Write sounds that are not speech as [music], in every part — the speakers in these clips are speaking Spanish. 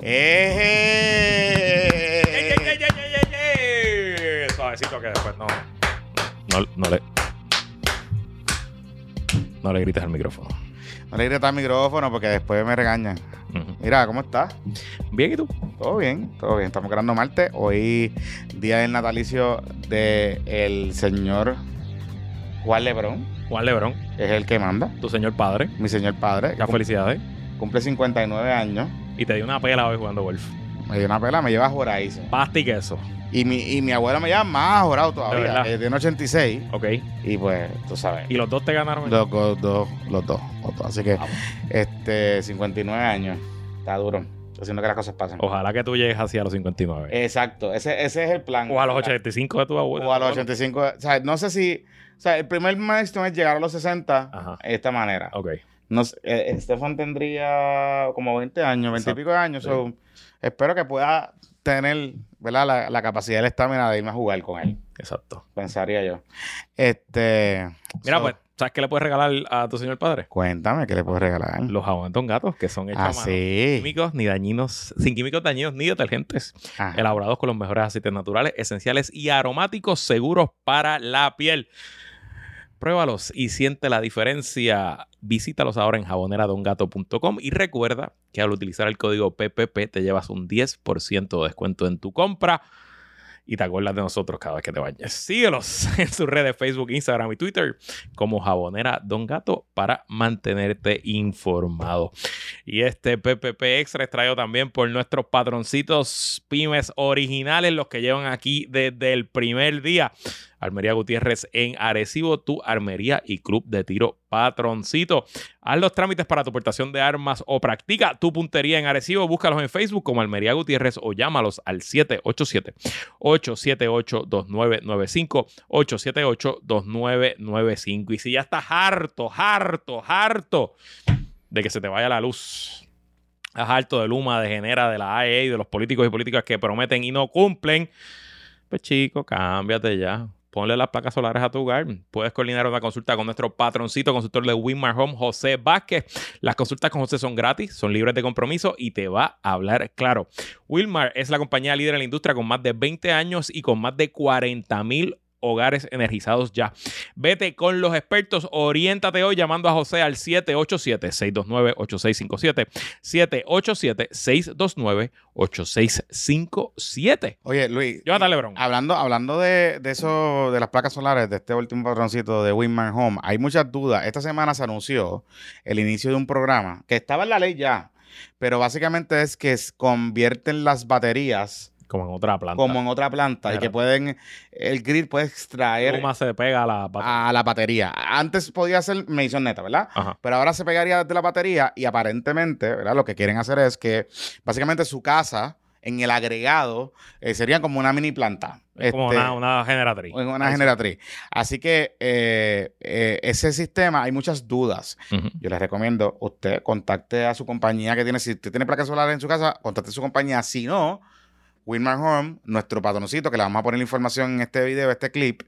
¡Eh! Suavecito que después no. No, no le. No le grites al micrófono. No le grites al micrófono porque después me regañan. Mira, ¿cómo estás? Bien, ¿y tú? Todo bien, todo bien. Estamos grabando martes. Hoy, día del natalicio del el señor Juan Lebrón, Juan Lebrón, es el que manda, tu señor padre. mi señor padre. Muchas felicidades. cumple 59 años. Y te dio una pela hoy jugando golf. Me dio una pela, me lleva joradísimo. Pasta y queso. Y mi, y mi abuela me lleva más jorado De todavía. verdad. eh, Tiene 86. Ok. Y pues, tú sabes. Y los dos te ganaron. Los, dos, los dos, los dos. Así que, Vamos. este, 59 años. Está duro. Estoy haciendo que las cosas pasen. Ojalá que tú llegues así a los 59. Exacto. Ese, ese es el plan. o a los 85 de tu abuelo. O a los 85. O sea, no sé si. O sea, el primer milestone es llegar a los 60 Ajá. de esta manera. Ok. No sé, eh, Estefan tendría como 20 años, 20 y pico de años. Sí. so, espero que pueda tener ¿verdad? La, la capacidad y la estamina de irme a jugar con él. Exacto. Pensaría yo. Este. Mira, so, pues, ¿sabes qué le puedes regalar a tu señor padre? Cuéntame, ¿qué le puedo regalar? Los jabones Don Gatos, que son hechos Ah, sí. químicos ni dañinos, sin químicos dañinos ni detergentes, Ajá. elaborados con los mejores aceites naturales, esenciales y aromáticos seguros para la piel. Pruébalos y siente la diferencia. Visítalos ahora en jaboneradongato.com y recuerda que al utilizar el código PPP te llevas un 10% de descuento en tu compra y te acuerdas de nosotros cada vez que te bañes. Síguelos [laughs] en sus redes Facebook, Instagram y Twitter como Jabonera Don Gato para mantenerte informado. Y este PPP Extra es traído también por nuestros patroncitos pymes originales, los que llevan aquí desde el primer día. Armería Gutiérrez en Arecibo, tu armería y club de tiro patroncito. Haz los trámites para tu portación de armas o practica tu puntería en Arecibo. Búscalos en Facebook como Armería Gutiérrez o llámalos al 787-878-2995. 878-2995. Y si ya estás harto, harto, harto de que se te vaya la luz. Estás harto de Luma, de Genera, de la AE y de los políticos y políticas que prometen y no cumplen. Pues chico, cámbiate ya. Ponle las placas solares a tu hogar. Puedes coordinar una consulta con nuestro patroncito, consultor de Winmar Home, José Vázquez. Las consultas con José son gratis, son libres de compromiso y te va a hablar claro. Wilmar es la compañía líder en la industria con más de 20 años y con más de 40 mil hogares energizados ya. Vete con los expertos, oriéntate hoy llamando a José al 787-629-8657. 787-629-8657. Oye, Luis. Llévate Lebron. Hablando, hablando de, de eso, de las placas solares, de este último patroncito de Winman Home, hay muchas dudas. Esta semana se anunció el inicio de un programa que estaba en la ley ya, pero básicamente es que convierten las baterías Como en otra planta. como en otra planta y que pueden, el grid puede extraer se pega a la batería. a la batería. Antes podía ser medición neta, ¿verdad? Ajá. Pero ahora se pegaría desde la batería y aparentemente, ¿verdad? Lo que quieren hacer es que básicamente su casa en el agregado eh, sería como una mini planta. Es como Este, una, una generatriz. en una Ahí sí. generatriz. Así que eh, eh, ese sistema hay muchas dudas. Yo les recomiendo, usted contacte a su compañía que tiene, si usted tiene placas solares en su casa, contacte a su compañía. Si no, Winmar Home, nuestro patroncito, que le vamos a poner la información en este video, este clip,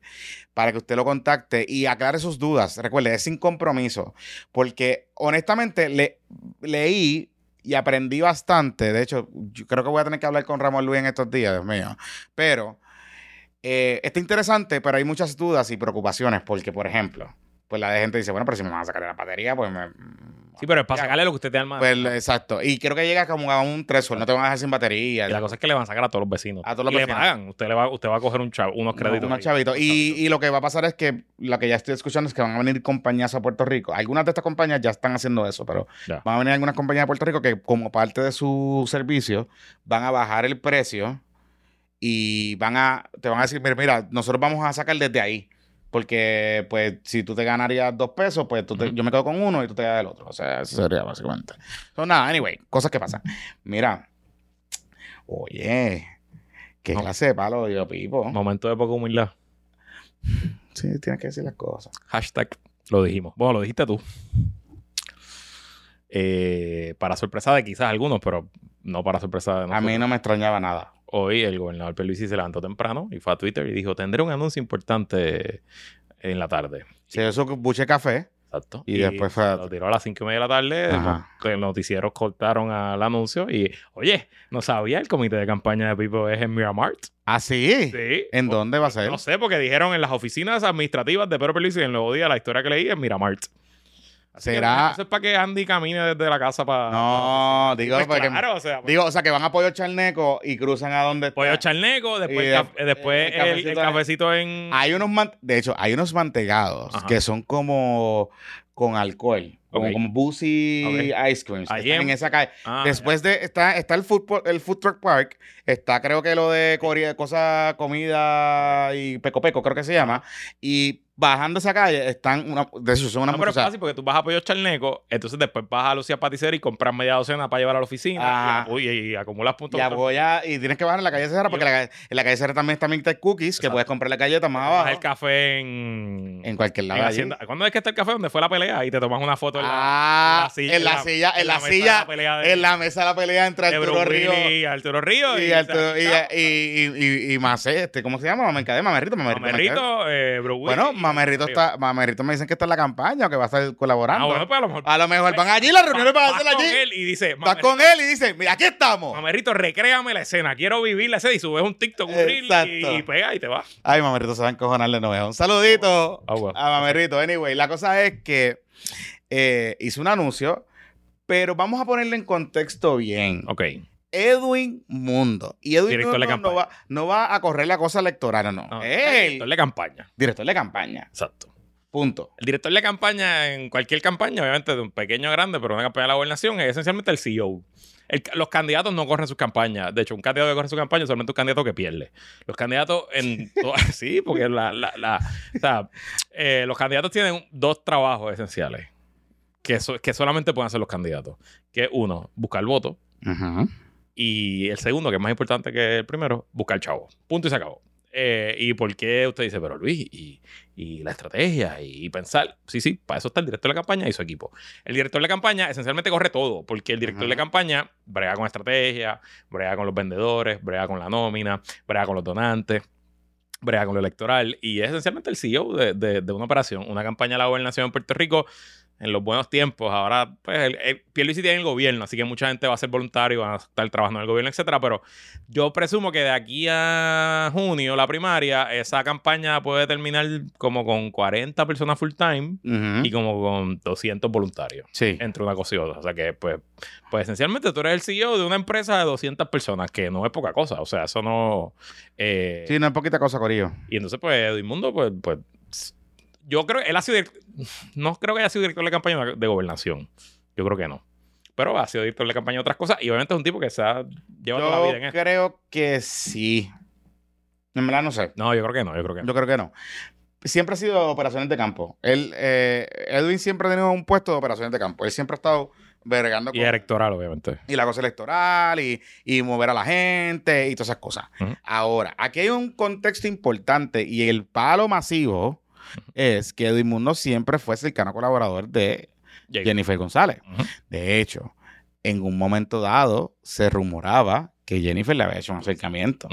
para que usted lo contacte y aclare sus dudas. Recuerde, es sin compromiso, porque honestamente le, leí y aprendí bastante. De hecho, yo creo que voy a tener que hablar con Ramón Luis en estos días, Dios mío. Pero eh, está interesante, pero hay muchas dudas y preocupaciones, porque, por ejemplo, pues la de gente dice, bueno, pero si me van a sacar de la batería, pues me... Sí, pero es para Ya. sacarle lo que usted te alma. Pues exacto. Y creo que llega como a un threshold, no te van a dejar sin batería. y la cosa es que le van a sacar a todos los vecinos. A todos los Y le vecinos. pagan. Usted, le va, usted va a coger un chavo, unos créditos. Unos chavitos. Y, y lo que va a pasar es que lo que ya estoy escuchando es que van a venir compañías a Puerto Rico. Algunas de estas compañías ya están haciendo eso, pero Ya. van a venir algunas compañías de Puerto Rico que como parte de su servicio van a bajar el precio y van a, te van a decir, mira, mira, nosotros vamos a sacar desde ahí. Porque, pues, si tú te ganarías dos pesos, pues tú te- yo me quedo con uno y tú te quedas del otro. O sea, eso sería básicamente. So, nada, anyway, cosas que pasan. Mira, oye, qué No. clase de palo dio Pipo. Momento de poca humildad. Sí, tienes que decir las cosas. Hashtag lo dijimos. Bueno, lo dijiste tú. Eh, para sorpresa de quizás algunos, pero no para sorpresa de A nosotros. mí no me extrañaba nada. Hoy el gobernador Pierluisi se levantó temprano y fue a Twitter y dijo, tendré un anuncio importante en la tarde. Si eso buche café, Exacto. Y después fue a- Lo tiró a las cinco y media de la tarde. Ajá. Los noticieros cortaron al anuncio. Y, oye, no sabía, el comité de campaña de Pipo es en Miramart. ¿Ah, sí? Sí. ¿En dónde va a ser? No sé, porque dijeron en las oficinas administrativas de Pedro Pierluisi en el Nuevo Día, la historia que leí es Miramart. Así ¿Será? Eso es para que Andy camine desde la casa para... No, digo, Pues claro, o sea... Digo, o sea, que van a Pollo Charneco y cruzan a donde está. Pollo charneco, después, de- después el el, el cafecito en... Hay unos, man- de hecho, hay unos mantegados Ajá. que son como con alcohol, como, como Boozy Ice Creams. están en- esa calle. Ah, Después de, está, está el food, el food truck park, está creo que lo de Corea, cosa, comida y peco peco, creo que se llama. Y bajando esa calle están una, de hecho, son una No, pero es muchacha- fácil porque tú vas a Pollo Charneco, entonces después vas a Lucía Paticera y compras media docena para llevar a la oficina y, acumulas puntos. Y tienes que bajar en la calle Serra porque la calle- en la calle Serra también está Milk Cookies, que puedes comprar la galleta más abajo. el café en... En cualquier lado. en. Hacienda. ¿Cuándo es que está el café donde fue la pelea? Y te tomas una foto en la, Ah, en la silla, en la silla, pelea de- en la mesa de la pelea entre Arturo Willis y Arturo Ríos. y, Arturo- y, y, y, y, Macé, este, ¿cómo se llama? Mamercadé, Mamerrito, Mamerrito. Mamerrito, eh, Bueno, Mamerrito está, Mamerito me dicen que está en la campaña o que va a estar colaborando. Ah, bueno, pues a lo mejor. a lo mejor van allí, las reuniones van a hacer allí. él y dice, Vas "Mamerito, con él y dice, mira, aquí estamos. Mamerito, recréame la escena. Quiero vivir la escena. Y subes un TikTok, un reel y, y pega y te vas. Ay, Mamerito se va a encojonar de nuevo. Un saludito Ah, a Mamerito. Anyway, la cosa es que eh, hizo un anuncio, pero vamos a ponerle en contexto bien. Ok. Edwin Mundo. Y Edwin Director Mundo no va, no va a correr la cosa electoral, no. No, Él, director de campaña. director de campaña. Exacto. Punto. El director de campaña en cualquier campaña, obviamente de un pequeño a grande, pero una campaña de la gobernación, es esencialmente el CEO. El- los candidatos no corren sus campañas. De hecho, un candidato que corre su campaña es solamente un candidato que pierde. Los candidatos en... sí, [laughs] porque la, la- la- o sea, eh, los candidatos tienen dos trabajos esenciales que, so- que solamente pueden hacer los candidatos. Que uno, buscar voto. Ujú. Y el segundo, que es más importante que el primero, buscar chavo. Punto y se acabó. Eh, ¿Y por qué usted dice, pero Luis, y, y la estrategia y pensar? Sí, sí, para eso está el director de la campaña y su equipo. El director de la campaña esencialmente corre todo, porque el director Ajá. de campaña brega con estrategia, brega con los vendedores, brega con la nómina, brega con los donantes, brega con lo electoral y es esencialmente el CEO de, de- de una operación. Una campaña de la gobernación en Puerto Rico en los buenos tiempos. Ahora, pues, el, el, Pierluisi tiene el gobierno, así que mucha gente va a ser voluntario, van a estar trabajando en el gobierno, etcétera. Pero yo presumo que de aquí a junio, la primaria, esa campaña puede terminar como con 40 personas full time Ujú. y como con 200 voluntarios Sí. entre una cosa y otra. O sea que, pues, pues esencialmente tú eres el CEO de una empresa de 200 personas, que no es poca cosa. O sea, eso no. eh, Sí, no es poquita cosa, Corillo. y entonces, pues, Edwin Mundo, pues, pues, yo creo, él ha sido, no creo que haya sido director de campaña de gobernación. Yo creo que no. Pero ha sido director de campaña de otras cosas y obviamente es un tipo que se ha llevado la vida en Yo esto. creo que sí. En verdad no sé. No, yo creo que no, yo creo que no. Yo creo que no. Siempre ha sido operaciones de campo. Él, eh, Edwin siempre ha tenido un puesto de operaciones de campo. Él siempre ha estado vergando Y electoral, obviamente. y la cosa electoral y, y mover a la gente y todas esas cosas. Ahora, aquí hay un contexto importante y el palo masivo es que Edwin Mundo siempre fue cercano colaborador de. Jennifer González. De hecho, en un momento dado se rumoraba que Jennifer le había hecho un acercamiento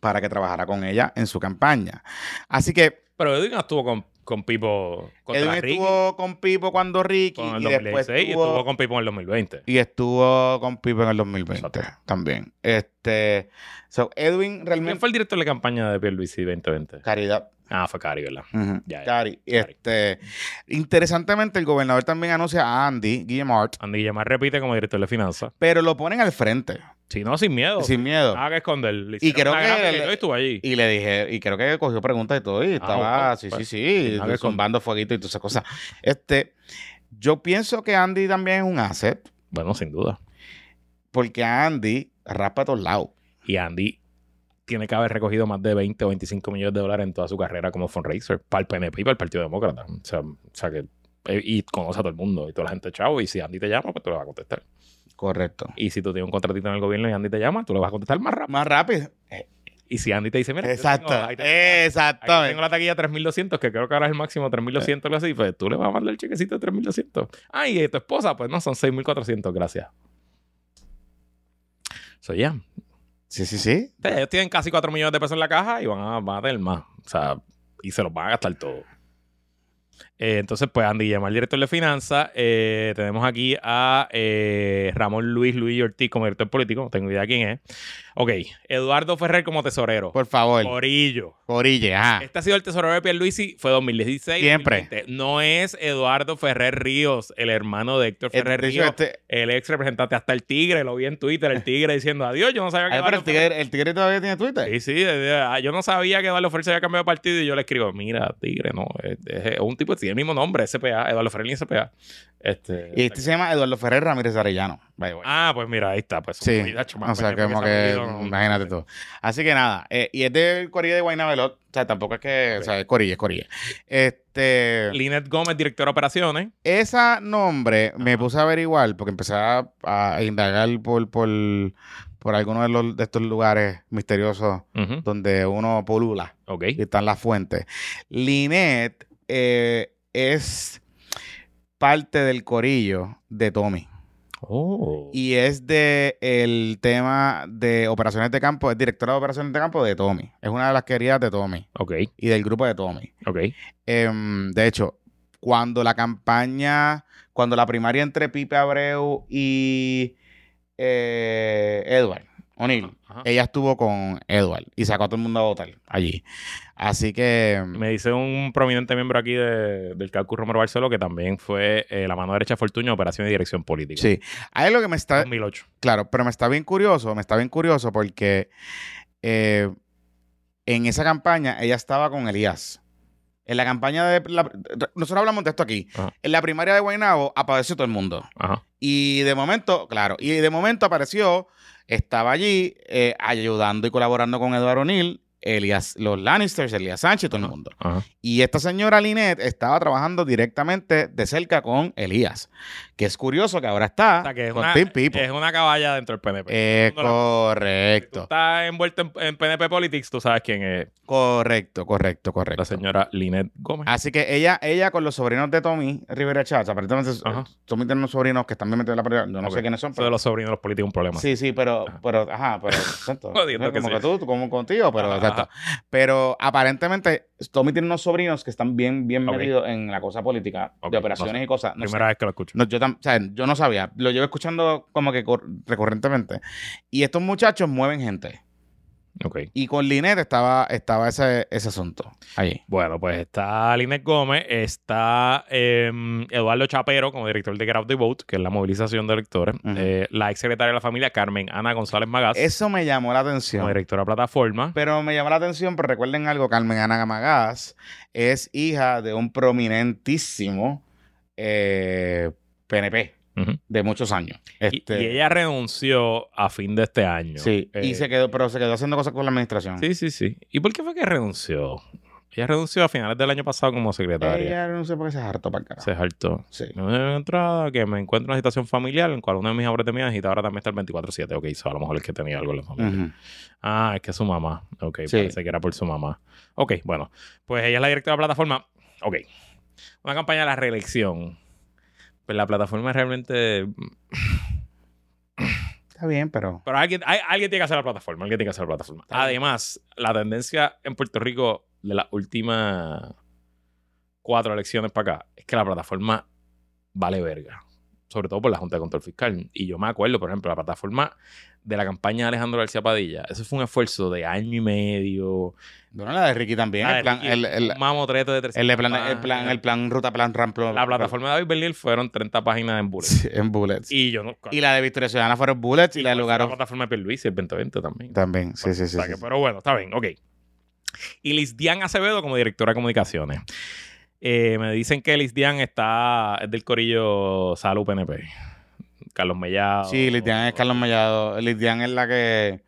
para que trabajara con ella en su campaña. Así que Pero Edwin estuvo con, con Pipo Edwin Ricky, estuvo con Pipo cuando Ricky con el y después 2016 y estuvo, estuvo con Pipo en el 2020. y estuvo con Pipo en el 2020 Exacto. también. Este, so Edwin ¿Quién realmente fue el director de campaña de Pierluisi 2020? caridad. Ah, fue Cari, ¿verdad? Ya, ya. Cari. Este, interesantemente, el gobernador también anuncia a Andy Guillemart, Andy Guillemar repite como director de finanzas. pero lo ponen al frente, Si no, sin miedo. sin miedo. Nada que esconder. Le Y creo que y le- yo estuve allí. Y le dije, y creo que cogió preguntas y todo, y estaba, bueno, sí, pues, sí, sí, nada que zumbando fueguito y todas esas cosas. Este, yo pienso que Andy también es un asset, Bueno, sin duda. porque Andy raspa a todos lados. Y Andy tiene que haber recogido más de 20 o 25 millones de dólares en toda su carrera como fundraiser para el PNP y para el Partido Demócrata. O sea, o sea que. eh, Y conoce a todo el mundo y toda la gente chavo. Y si Andy te llama, pues tú le vas a contestar. Correcto. Y si tú tienes un contratito en el gobierno y Andy te llama, tú le vas a contestar más rápido. Más rápido. Y si Andy te dice, mira, yo Exacto. tengo- ahí te- Aquí Exactamente. tengo la taquilla 3200, que creo que ahora es el máximo 3200, algo así. Pues tú le vas a mandar el chequecito de 3200. Ah, y tu esposa, pues no, son 6400, gracias. So, ya. Sí, sí, sí. O ellos tienen casi 4 millones de pesos en la caja y van a, van a tener más. O sea, y se los van a gastar todo. Eh, entonces, pues Andy llama al director de finanzas. Eh, tenemos aquí a eh, Ramón Luis Luis Ortiz como director político. No tengo idea quién es. Ok. Eduardo Ferrer como tesorero. Por favor. Corillo. Corille, ajá. Este ha sido el tesorero de Pierluisi. Fue 2016. Siempre. 2020. No es Eduardo Ferrer Ríos, el hermano de Héctor Ferrer De Ríos. este- El ex representante, hasta el tigre, lo vi en Twitter, el tigre diciendo adiós. Yo no sabía que Ay, pero el tigre, el tigre todavía tiene Twitter. Sí, sí, de- de- ah, yo no sabía que Eduardo Ferrer se había cambiado de partido y yo le escribo, mira, Tigre, no, es, es un tipo que tiene el mismo nombre, SPA, Eduardo Ferrer y SPA. Este, Y este se llama Eduardo Ferrer Ramírez Arellano. by. Ah, pues mira, ahí está. Pues, Sí, más o sea, pendejo como que, imagínate tú. Así que nada, eh, y es del Corilla de Guaynabelot, o sea, tampoco es que, o sea, es Corilla, es Corilla. Este, Linet Gómez, director de operaciones. esa nombre me puse a averiguar porque empecé a, a indagar por, por, por algunos de, los, de estos lugares misteriosos donde uno polula Ok. y están las fuentes. Linet eh, es parte del corillo de Tommy. Oh. Y es de el tema de operaciones de campo, es directora de operaciones de campo de Tommy. Es una de las queridas de Tommy Ok, y del grupo de Tommy. ok. Em, de hecho, cuando la campaña, cuando la primaria entre Pipe Abreu y eh, Edward O'Neill, ella estuvo con Edward y sacó a todo el mundo a votar allí. Así que Me dice un prominente miembro aquí de- del cálculo Romero Barceló que también fue eh, la mano derecha de Fortuño, operación y dirección política. sí, ahí lo que me está 2008. Claro, pero me está bien curioso, me está bien curioso porque eh, en esa campaña ella estaba con Elías. En la campaña de... la- nosotros hablamos de esto aquí. Ajá. En la primaria de Guaynabo apareció todo el mundo. Ajá. Y de momento, claro, y de momento apareció, estaba allí eh, ayudando y colaborando con Eduardo O'Neill, Elías, los Lannisters, Elías Sánchez, todo el mundo. Ajá. Y esta señora Linet estaba trabajando directamente de cerca con Elías. Que es curioso que ahora está O sea, que es con una, Team People. es una caballa dentro del PNP. Eh, la- Si tú correcto, estás envuelto en, en PNP Politics, tú sabes quién es correcto, correcto, la correcto. señora Linet Gómez. Así que ella, ella con los sobrinos de Tommy Rivera Chats, aparentemente Ajá. Tommy tiene unos sobrinos que están bien metidos en la película, yo no sé quiénes son, Eso de pero... los sobrinos de los políticos es un problema. Sí, sí, pero, Ajá. pero, ajá, pero, [laughs] exacto. Jodiendo que como sí. que tú, tú como contigo, pero, Ajá. Pero aparentemente Tommy tiene unos sobrinos que están bien, bien Ok. metidos en la cosa política, de operaciones no sé. y cosas. No sé. Primera vez que lo escucho. No, yo, tam- o sea, yo no sabía, lo llevo escuchando como que recurrentemente. Y estos muchachos mueven gente. Y con Linet estaba, estaba ese, ese asunto allí. Bueno, pues está Linet Gómez, está eh, Eduardo Chapero como director de Get Out the Vote, que es la movilización de electores, eh, la ex secretaria de la familia Carmen Ana González Magaz, Eso me llamó la como atención. directora de plataforma. Pero me llamó la atención, pero recuerden algo, Carmen Ana Magás es hija de un prominentísimo eh, PNP De muchos años. Y- Este, Y, ella renunció a fin de este año. Sí, y Eh, se quedó, pero se quedó haciendo cosas con la administración. Sí, sí, sí. ¿Y por qué fue que renunció? Ella renunció a finales del año pasado como secretaria. Ella no sé por qué se hartó para carajo. Se hartó. Sí. Me dio una entrada que me encuentro en una situación familiar en cual uno de mis de mi hijita ahora también está el 24-7. Ok, so a lo mejor es que tenía algo en la familia. Ah, es que es su mamá. Ok, Sí. parece que era por su mamá. Ok, bueno. Pues ella es la directora de la plataforma. Ok. Una campaña de la reelección. Pues la plataforma realmente... Está bien, pero. Pero alguien, hay- alguien tiene que hacer la plataforma. Alguien tiene que hacer la plataforma. Está bien. Además, la tendencia en Puerto Rico de las últimas cuatro elecciones para acá es que la plataforma vale verga. Sobre todo por la Junta de Control Fiscal. Y yo me acuerdo, por ejemplo, la plataforma de la campaña de Alejandro García Padilla. Eso fue un esfuerzo de año y medio. Bueno, la de Ricky también. El, plan, Ricky, el, el, un mamotreto de 300 el plan, el plan, el plan Ruta Plan Ramplo. La plataforma de David Bernier fueron 30 páginas en bullet. Sí, en Bullets. Y, Y yo no... la de Victoria Ciudadana fueron Bullets y, la de cuál fue Lugar la plataforma de Pierluisi, el 2020 también. también. Sí, sí, sí. Que. Pero bueno, está bien, ok. Y Lisdian Acevedo como directora de comunicaciones. Eh, me dicen que Lisdian está es del corillo Salud PNP. Carlos Mellado. Sí, Lidian es Carlos Mellado. Lidian es la que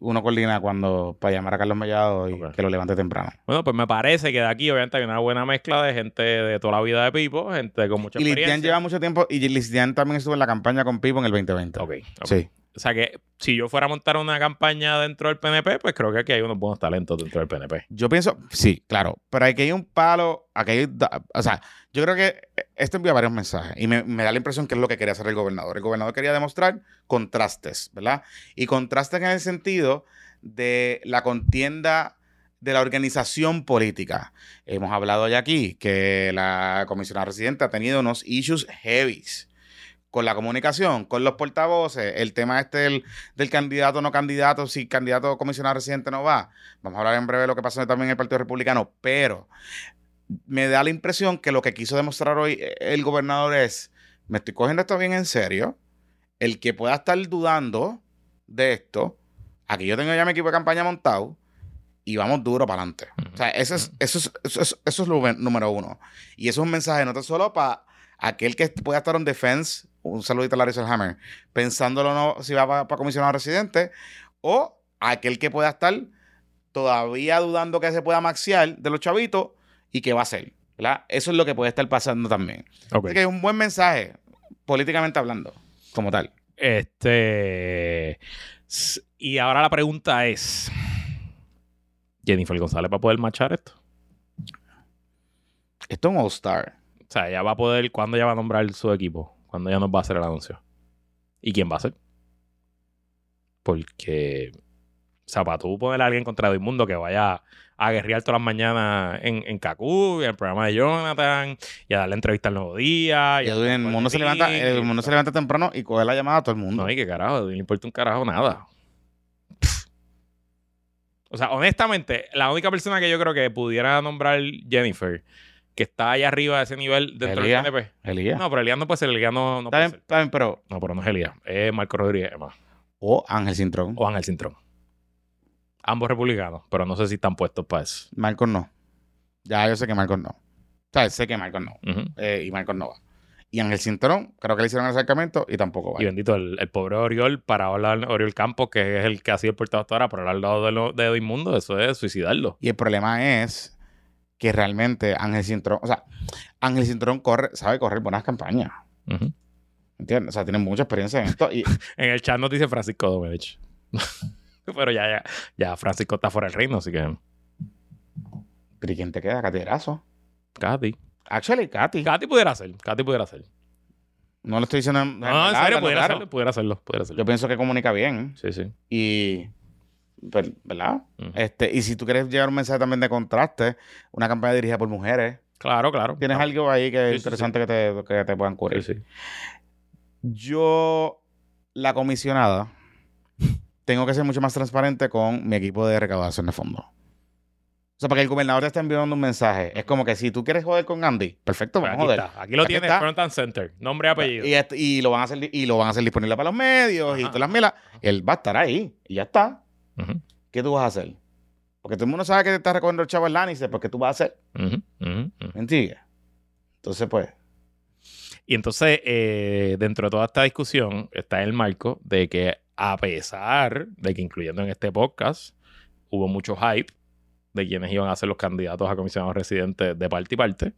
uno coordina cuando para llamar a Carlos Mellado y que lo levante temprano. Bueno, pues me parece que de aquí obviamente hay una buena mezcla de gente de toda la vida de Pipo, gente con mucha Y experiencia. lleva mucho tiempo y Lidian también estuvo en la campaña con Pipo en el 2020. Ok, ok. Sí. O sea que si yo fuera a montar una campaña dentro del PNP, pues creo que aquí hay unos buenos talentos dentro del PNP. Yo pienso, sí, claro, pero aquí hay un palo, aquí hay, o sea, yo creo que esto envía varios mensajes y me, me da la impresión que es lo que quería hacer el gobernador. El gobernador quería demostrar contrastes, ¿verdad? Y contrastes en el sentido de la contienda de la organización política. Hemos hablado ya aquí que la comisionada residente ha tenido unos issues heavies con la comunicación, con los portavoces, el tema este del, del candidato no candidato, si candidato comisionado residente no va. Vamos a hablar en breve de lo que pasó también en el Partido Republicano, pero me da la impresión que lo que quiso demostrar hoy el gobernador es, me estoy cogiendo esto bien en serio, el que pueda estar dudando de esto, aquí yo tengo ya mi equipo de campaña montado y vamos duro para adelante. O sea, eso es, eso, es, eso, es, eso es lo número uno. Y eso es un mensaje no tan solo para aquel que pueda estar en defense, un saludito a Larry Hammer, pensándolo no si va para, comisionado residente, o aquel que pueda estar todavía dudando que se pueda maxiar de los chavitos y que va a ser. ¿verdad? Eso es lo que puede estar pasando también. Así que es un buen mensaje, políticamente hablando, como tal. Este. Y ahora la pregunta es: ¿Jennifer González va a poder marchar esto? Esto es un All-Star. O sea, ella va a poder. ¿Cuándo ella va a nombrar su equipo? ¿Cuándo ella nos va a hacer el anuncio? ¿Y quién va a ser? Porque. O sea, para tú poner a alguien contra el mundo que vaya a guerrear todas las mañanas en, en Kaku, en el programa de Jonathan, y a darle entrevista al nuevo día. Y, el, mundo se levanta, el mundo se levanta temprano y coge la llamada a todo el mundo. No, y qué carajo, no le importa un carajo nada. O sea, honestamente, la única persona que yo creo que pudiera nombrar Jennifer, que está allá arriba de ese nivel dentro Elías. del PNP. Elías. No, pero Elías no puede ser, Elías no, no está, puede bien, ser. está bien, pero. No, pero no es Elías, es Marco Rodríguez más. O Ángel Cintrón. O Ángel Cintrón. Ambos republicanos, pero no sé si están puestos para eso. Marcos no. Ya yo sé que Marcos no. O sea, sé que Marcos no. Eh, y Marcos no va. Y Ángel Cintrón, creo que le hicieron el acercamiento y tampoco va. Y bendito, el, el pobre Oriol, para hablar Oriol Campos, que es el que ha sido el portavoz hasta ahora, por hablar al lado de, lo, de Edmundo, eso es suicidarlo. Y el problema es que realmente Ángel Cintrón, o sea, Ángel Cintrón corre, sabe correr buenas campañas. Ujú. ¿Entiendes? O sea, tiene mucha experiencia en esto. Y [laughs] En el chat nos dice Francisco Domenech. [laughs] [laughs] pero ya, ya, ya Francisco está fuera del reino, así que. ¿pero ¿y quién te queda? Katy Erazo. Katy. Actually, Katy. Katy pudiera ser. Katy pudiera ser. No lo estoy diciendo en, No, en serio, pudiera hacerlo, pudiera hacerlo, pudiera hacerlo. Yo pienso que comunica bien. Sí, sí. Y. pues, ¿Verdad? Este, y si tú quieres llevar un mensaje también de contraste, una campaña dirigida por mujeres, Claro, claro. tienes Claro. algo ahí que es Sí, sí, interesante Que, te, que te puedan cubrir. Sí, sí. Yo, la comisionada, tengo que ser mucho más transparente con mi equipo de recaudación de fondos. O sea, porque el gobernador te está enviando un mensaje. Es como que si tú quieres joder con Andy, perfecto, Pues vamos aquí a joder. está. Aquí lo Aquí tienes, está. Front and Center. Nombre y apellido. Y, este- y lo van a hacer y lo van a hacer disponible para los medios y todas las milas. Él va a estar ahí y ya está. ¿Qué tú vas a hacer? Porque todo el mundo sabe que te está recogiendo el chavo el Lannister, porque tú vas a hacer. ujú, ujú, ujú. ¿Me entiendes? Entonces, pues, Y entonces, eh, dentro de toda esta discusión, está el marco de que, a pesar de que, incluyendo en este podcast, hubo mucho hype de quienes iban a ser los candidatos a comisionados residentes de parte y parte,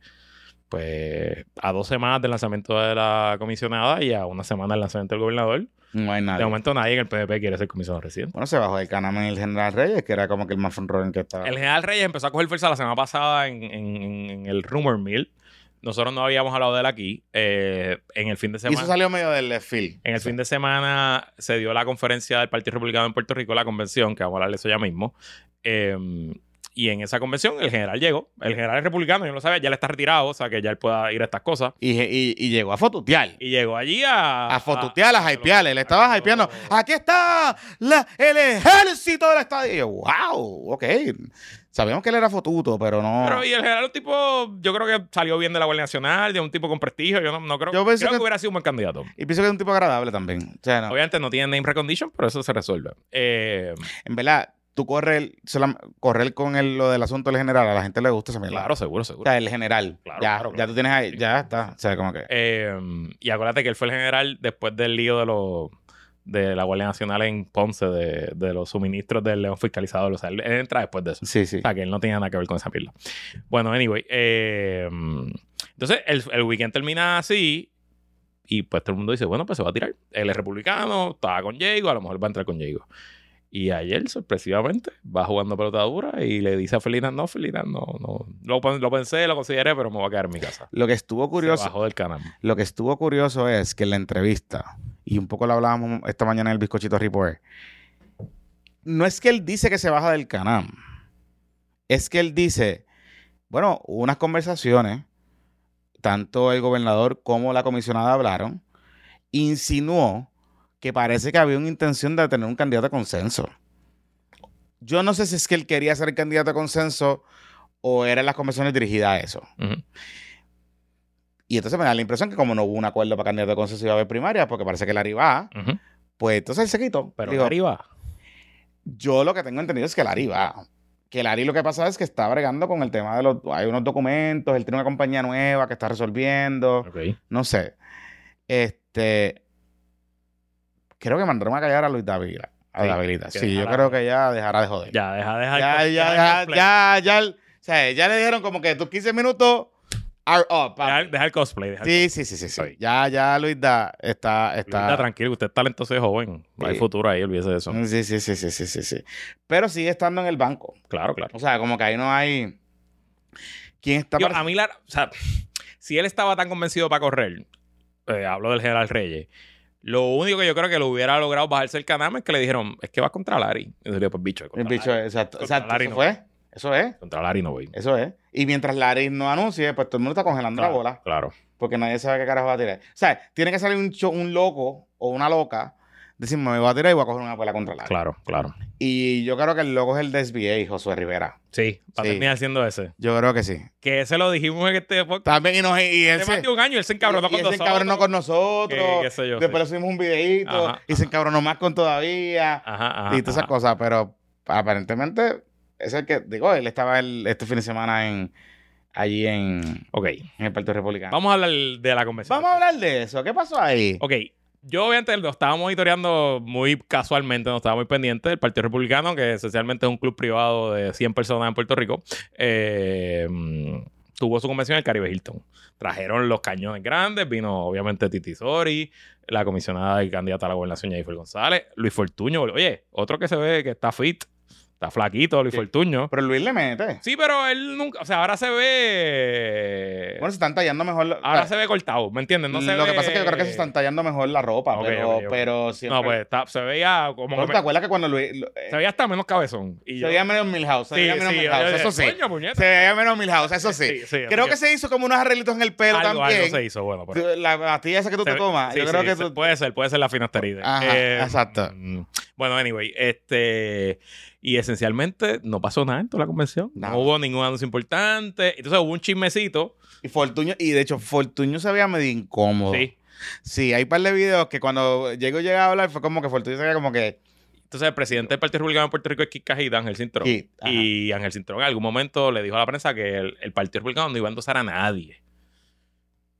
pues a dos semanas del lanzamiento de la comisionada y a una semana del lanzamiento del gobernador, no hay de nadie. momento nadie en el PDP quiere ser comisionado residente. Bueno, se bajó del canal en el General Reyes, que era como que el más frontrunner que estaba. El general Reyes empezó a coger fuerza la semana pasada en, en- en- en el Rumor Mill. Nosotros no habíamos hablado de él aquí. Eh, en el fin de y semana. eso salió medio del left field. En el fin de semana se dio la conferencia del Partido Republicano en Puerto Rico, la convención, que vamos a hablar de eso ya mismo. Eh, y en esa convención el general llegó. El general es republicano, yo no lo sabía, ya le está retirado, o sea que ya él pueda ir a estas cosas. Y, y- y llegó a fotutear. Y llegó allí a... A fotutear, a hypear. Él estaba hypeando. Aquí está la- el ejército del estadio. Y yo, wow, ok. Sabíamos que él era fotuto, pero no. Pero y el general es un tipo, yo creo que salió bien de la Guardia Nacional, de un tipo con prestigio, yo no, no creo, Yo creo que... que- hubiera sido un buen candidato. Y pienso que es un tipo agradable también. O sea, no. Obviamente no tiene name recognition, pero eso se resuelve. Eh, En verdad, tú correr, correr con el- lo del asunto del general, a la gente le gusta esa mierda. claro, seguro, O seguro. sea, el general. Claro, ya, claro, ya tú tienes ahí, ya está. O sea, como que. Eh, y acuérdate que él fue el general después del lío de los de la Guardia Nacional en Ponce, de, de los suministros del León Fiscalizador. O sea, él, él entra después de eso. Sí, sí. O sea, que él no tenía nada que ver con esa pila. Bueno, anyway. eh, entonces, el, el weekend termina así. Y pues todo el mundo dice, bueno, pues se va a tirar. Él es republicano, estaba con Diego, a lo mejor va a entrar con Diego. Y ayer, sorpresivamente, va jugando pelota dura y le dice a Felina, no, Felina, no, no. Lo, pen- lo pensé, lo consideré, pero me voy a quedar en mi casa. Lo que estuvo Se curioso. bajó del canal. Lo que estuvo curioso es que en la entrevista, y un poco lo hablábamos esta mañana en el bizcochito Report, no es que él dice que se baja del canal, es que él dice, bueno, hubo unas conversaciones, tanto el gobernador como la comisionada hablaron, insinuó que parece que había una intención de tener un candidato de consenso. Yo no sé si es que él quería ser el candidato de consenso o eran las conversaciones dirigidas a eso. Y entonces me da la impresión que como no hubo un acuerdo para candidato de consenso iba a haber primaria, porque parece que va, Ujú. pues entonces él se quitó. Pero Digo, arriba. yo lo que tengo entendido es que Larry va. Que Larry lo que pasa es que está bregando con el tema de los... Hay unos documentos, él tiene una compañía nueva que está resolviendo. No sé. Este. Creo que mandaron a callar a Luis David. A Sí, Sí, yo creo que ya dejará de joder. Ya, deja, deja. ya, el- ya, deja ya, el cosplay. ya, ya, o sea, ya le dijeron como que tus 15 minutos are up. Deja, el- deja el cosplay. Deja el Sí, sí, sí, sí, sí. Está Ya, ya Luis da está, está. Tranquilo, usted es talentoso y joven. Hay Sí. futuro ahí, olvídese de eso. Sí, sí, sí, sí, sí, sí, sí. Pero sigue estando en el banco. Claro, claro. O sea, como que ahí no hay. ¿Quién está Yo, para- a mí, la, o sea, si él estaba tan convencido para correr, eh, hablo del general Reyes, lo único que yo creo que lo hubiera logrado bajarse el caname es que le dijeron, es que vas contra Larry. Y yo pues bicho, contra El bicho, Larry, exacto. Contra exacto Larry eso no. fue. Eso es. contra Larry no voy. Eso es. Y mientras Larry no anuncie, pues todo el mundo está congelando la bola. claro. Porque nadie sabe qué carajo va a tirar. O sea, tiene que salir un, un loco o una loca. Decir, me voy a tirar y voy a coger una bola contra Larry. Claro, claro. Y yo creo que el loco es el de SBA, Josué Rivera. Sí, va a Sí. terminar siendo ese. Yo creo que sí. Que ese lo dijimos en este podcast. También, y, nos, y él se, un año él se encabronó y con él se nosotros. encabronó con nosotros. Que- qué sé yo, Después sí. le subimos un videíto Ajá, y se encabronó más con todavía. Ajá, ajá. y todas esas cosas. Pero aparentemente es el que, digo, él estaba el- este fin de semana en allí en, Ok, en el Partido Republicano. vamos a hablar de la conversación. Vamos a hablar de eso. ¿Qué pasó ahí? Ok, yo obviamente lo estaba monitoreando muy casualmente, no estaba muy pendiente del Partido Republicano, que esencialmente es un club privado de 100 personas en Puerto Rico. Eh, tuvo su convención en el Caribe Hilton. Trajeron los cañones grandes, vino obviamente Titi Sori, la comisionada y candidata a la gobernación Jennifer González, Luis Fortuño. Oye, otro que se ve que está fit, está flaquito, Luis Sí. Fortuño. Pero Luis le mete. Sí, pero él nunca, o sea, ahora se ve... Bueno, se están tallando mejor. ahora se ve cortado, ¿me entiendes? No se lo que pasa es que yo creo que se están tallando mejor la ropa, pero, ok, ok. pero siempre. No, pues está- se veía como... ¿No que te acuerdas que cuando Luis. eh, se veía hasta menos cabezón. Y se yo- veía menos Milhouse? Se Sí, veía menos sí, Milhouse, eso sí. coño. Se veía menos Milhouse, eso sí. Sí, sí, creo que se hizo como unos arreglitos en el pelo algo, también. algo se hizo, bueno. pero- La pastilla esa que tú se te ve- tomas. sí, yo creo sí, que puede ser, puede ser la finasteride. Ajá, exacto. mm, Bueno, anyway, este y esencialmente no pasó nada en toda la convención. Nada. No hubo ningún anuncio importante. Entonces hubo un chismecito. Y Fortuño, y de hecho, Fortuño se veía medio incómodo. Sí. Sí, hay un par de videos que cuando llego llega a hablar fue como que Fortuño se veía como que. Entonces el presidente del Partido Republicano de Puerto Rico es Kit Cajita, Ángel Cintrón. Y Ángel Cintrón en algún momento le dijo a la prensa que el, el Partido Republicano no iba a endosar a nadie.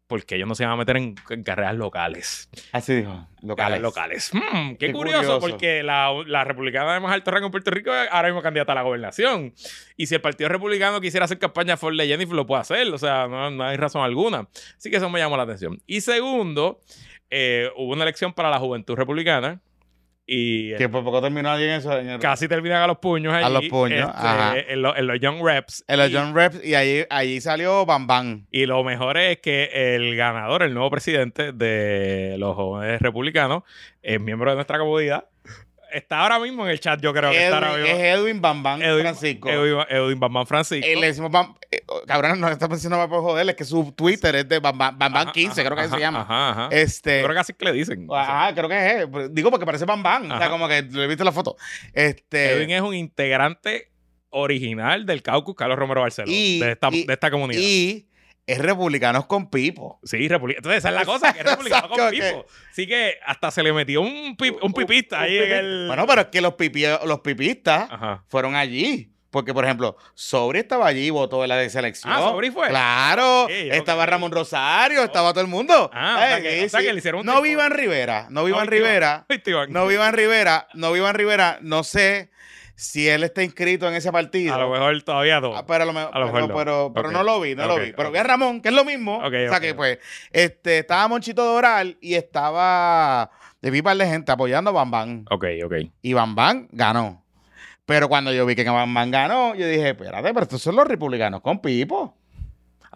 Porque ellos no se iban a meter en, en carreras locales. Así dijo. Locales. Locales. locales. Hmm, qué, Qué curioso, curioso. porque la, la republicana de más alto rango en Puerto Rico es ahora mismo candidata a la gobernación. Y si el Partido Republicano quisiera hacer campaña for de Jennifer, lo puede hacer. O sea, no, no hay razón alguna. Así que eso me llamó la atención. Y segundo, eh, hubo una elección para la juventud republicana. Y Que por poco terminó allí en eso. en el- casi terminan a los puños allí. A los puños, este. En, lo- en los Young Reps. En los Y- John Reps y allí, allí salió Bam Bam. y lo mejor es que el ganador, el nuevo presidente de los jóvenes republicanos, es miembro de nuestra comunidad. Está ahora mismo en el chat, yo creo que está ahora mismo. es Edwin Bam Bam Edwin- Francisco. Edwin, Edwin Bam Bam Francisco. Eh, le decimos Bam, eh, oh, cabrón, no está pensando más por joder, es que su Twitter es de Bam Bam, Bam, Bam Ajá, 15, ajá, creo que ajá, se llama. Ajá, ajá. Este, creo que así que le dicen. ajá, creo que es. pues, Digo porque parece Bam Bam. O sea, como que le viste la foto. Este, Edwin es un integrante original del caucus Carlos Romero Barceló. Y- de, esta, y- de esta comunidad. y es republicanos con Pipo. Sí, republicano. Entonces, esa es la [laughs] cosa, que es republicano con Pipo. Así que hasta se le metió un, pip- un pipista ahí Un en el. Bueno, pero es que los, pipi, los pipistas Ajá. fueron allí. Porque, por ejemplo, Sobri estaba allí y votó en la de selección. Ah, Sobri fue. Claro. Estaba. Ramón Rosario, estaba todo el mundo. Ah, o sea Eh, que- sí, o sea que le hicieron un No vivan Rivera, no vivan. Rivera. [laughs] No vivan Rivera, no vivan Rivera. No sé si él está inscrito en ese partido. A lo mejor todavía no. Ah, pero, a lo mejor- A lo mejor pero, no. pero, no lo vi, no lo vi. Pero vi a Ramón, que es lo mismo. O sea que pues, este, estaba Monchito Doral y estaba de vi par de gente apoyando a Bam Bam. Ok, ok. Y Bam Bam ganó. Pero cuando yo vi que Bam Bam ganó, yo dije, espérate, pero estos son los republicanos con Pipo.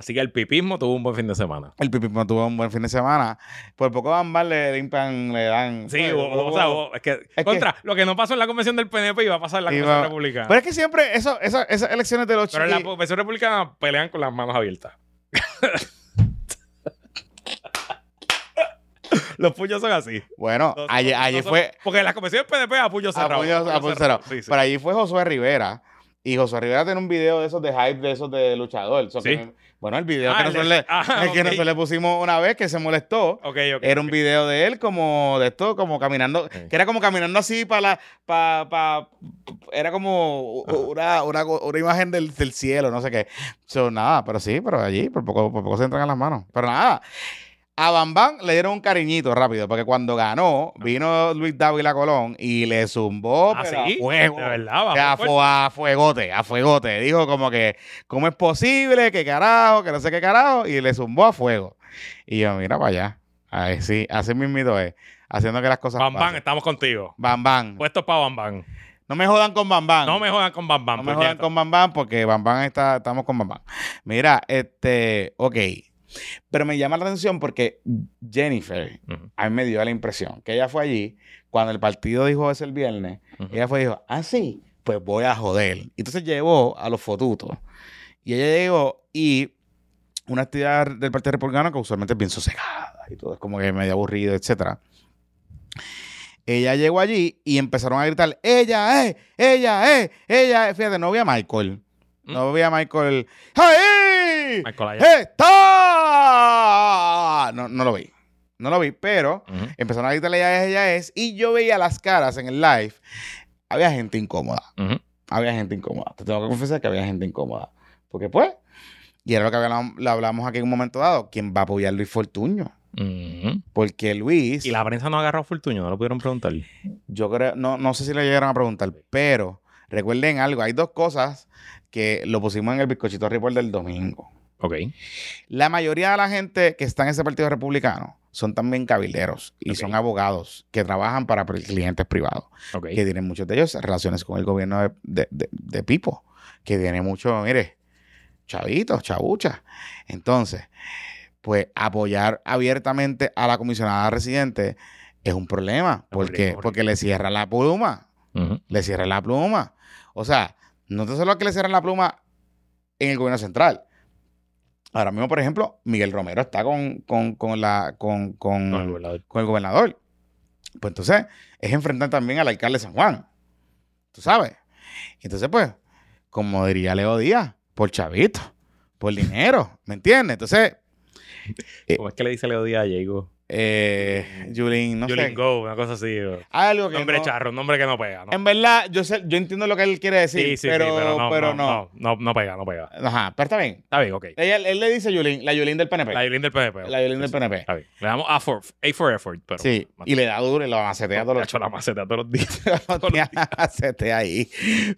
Así que el pipismo tuvo un buen fin de semana. El pipismo tuvo un buen fin de semana. Por poco Bambam le limpian, le dan. Sí, pues, o, o sea, o- es que, que- contra, lo que no pasó en la convención del PNP iba a pasar en la convención republicana. Pero es que siempre eso, eso- esas elecciones de los Pero en la convención republicana pelean con las manos abiertas. [laughs] Los puños son así. Bueno, No son- fue. Porque en la convención del PNP a puño A cerrado. puño- a puño cerrado. Sí, sí. Pero allí fue Josué Rivera. Y Josué Rivera tiene un video de esos de hype, de esos de luchador. So Sí. que- bueno, el video Ah, que, nosotros le, [laughs] ah, el que ok. nosotros le pusimos una vez que se molestó. Ok, ok. Era un video de él como de esto, como caminando, que era como caminando así para la, pa, pa- era como u- una, una, una imagen del, del cielo, no sé qué. So, nada, pero sí, pero allí por poco, por poco se entran a las manos. Pero nada, a Bam Bam le dieron un cariñito rápido, porque cuando ganó, vino Luis Dávila Colón y le zumbó Ah, pero sí, a fuego. de verdad, bajó a, fuegote, a fuegote. Dijo como que, ¿cómo es posible? ¿Qué carajo? Que no sé qué carajo. Y le zumbó a fuego. Y yo, mira para allá. Ahí sí, así mismito es. Haciendo que las cosas Bam Bam, pasen. estamos contigo. Bam Bam. Puestos para Bam Bam. No me jodan con Bam Bam. No me jodan con Bam Bam. No me jodan con Bam Bam porque Bam Bam está, estamos con Bam Bam. Mira, este, ok. Pero me llama la atención porque Jennifer, Ujú, a mí me dio la impresión que ella fue allí cuando el partido dijo eso el viernes. ujú. Ella fue y dijo, ah, sí, pues voy a joder. Entonces llevó a los fotutos. Y ella llegó y una actividad del Partido Republicano que usualmente es bien sosegada y todo, es como que medio aburrido, etcétera. Ella llegó allí y empezaron a gritar, ella es, ella es, ella es. Fíjate, no vi a Michael. No vi a Michael. ¡Ahí! ¡Está! No, no lo vi. No lo vi, pero empezaron a gritarle ella es, ella es. Y yo veía las caras en el live. Había gente incómoda. Había gente incómoda. Te tengo que confesar que había gente incómoda. Porque pues, y era lo que hablamos, lo hablamos aquí en un momento dado, ¿quién va a apoyar a Luis Fortuño? Porque Luis, Y la prensa no agarró a Fortuño, no lo pudieron preguntar. yo creo, no, no sé si le llegaron a preguntar, pero recuerden algo, hay dos cosas que lo pusimos en el bizcochito report del domingo. Ok. La mayoría de la gente que está en ese partido republicano son también cabilderos y son abogados que trabajan para clientes privados, Ok. que tienen muchos de ellos relaciones con el gobierno de, de, de- de Pipo, que tiene mucho, mire, chavitos, chabuchas. Entonces, pues apoyar abiertamente a la comisionada residente es un problema, porque, horrible. porque le cierran la pluma, le cierran la pluma. O sea, no tan solo que le cierran la pluma en el gobierno central. Ahora mismo, por ejemplo, Miguel Romero está con, con, con la, con, el gobernador. con el gobernador. Pues entonces es enfrentar también al alcalde de San Juan. ¿Tú sabes? Entonces, pues, como diría Leo Díaz, por chavito, por dinero, ¿me entiendes? Entonces, eh, ¿Cómo es que le dice Leo Díaz a Diego? Eh, Yulín, no Julien sé. Go, una cosa así. algo que Nombre no- charro, un nombre que no pega, ¿no? En verdad, yo sé, yo entiendo lo que él quiere decir, sí, sí, pero, sí, pero no, pero no, no, pega, no pega. Ajá, pero está bien. Está bien, ok. Él le dice Yulín, la Yulín del PNP. La Yulín del PNP. La Yulín del PNP. Está bien. Le damos A for, A for effort, pero. sí, y le da duro y lo macetea todos los hecho la maceta todos los días. [laughs] Hacete [laughs] ahí.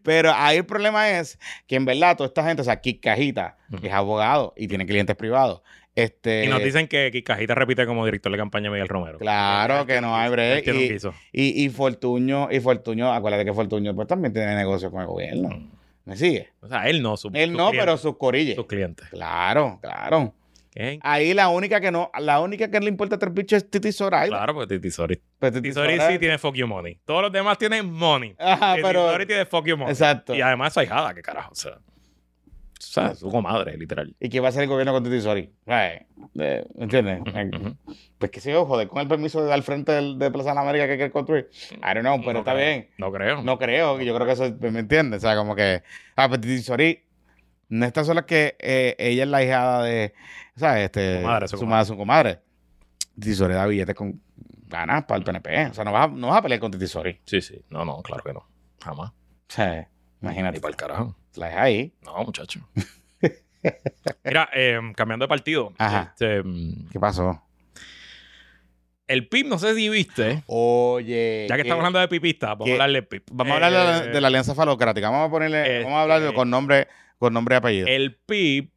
Pero ahí el problema es que en verdad toda esta gente, o sea, Kik Cajita es abogado y tiene clientes privados. Este, Y nos dicen que Kikajita repite como director de campaña Miguel Romero. Claro que no hay break. Y, guiso. y, y Fortuño, y Fortuño, acuérdate que Fortuño pues también tiene negocios con el gobierno. ¿Me sigue? O sea, él no, su, Él sus no, clientes, pero sus corilles. sus clientes. Claro, claro. ¿Qué? Ahí la única que no, la única que le importa tres bichos es Titi Zoraida. Claro, porque Titi Sori. Pues Titi sí tiene fuck you money. Todos los demás tienen money. Ajá, Titi pero. Sori tiene fuck you money. Exacto. Y además su ahijada, qué carajo. O sea, sea, su comadre, literal. ¿Y qué va a hacer el gobierno con Titi Sori? Eh, ¿Entiendes? Pues que yo, joder, con el permiso de dar frente del, de Plaza de la América que quiere construir. I don't know, pero No está creo. bien. No creo. No creo, yo creo que eso, ¿me entiendes? O sea, como que, ah, pues Titi Sori, no está sola que eh, ella es la hijada de, ¿sabes? Este, su su madre, su comadre. Titi Sori da billetes con ganas para el PNP. O sea, no vas, a- no vas a pelear con Titi Sori. Sí, sí. No, no, claro que no. Jamás. O sea, Ni imagínate. para el carajo. La deja ahí. No, muchacho. [laughs] Mira, eh, cambiando de partido. Ajá. este, mm, ¿Qué pasó? el PIB, no sé si viste. Oye. Ya que ¿qué- estamos hablando de pipista, vamos a hablar del PIB. Vamos a hablar de la, Eh, de la alianza falocrática. Vamos a ponerle, este- vamos a hablar con nombre, con nombre y apellido. El PIB,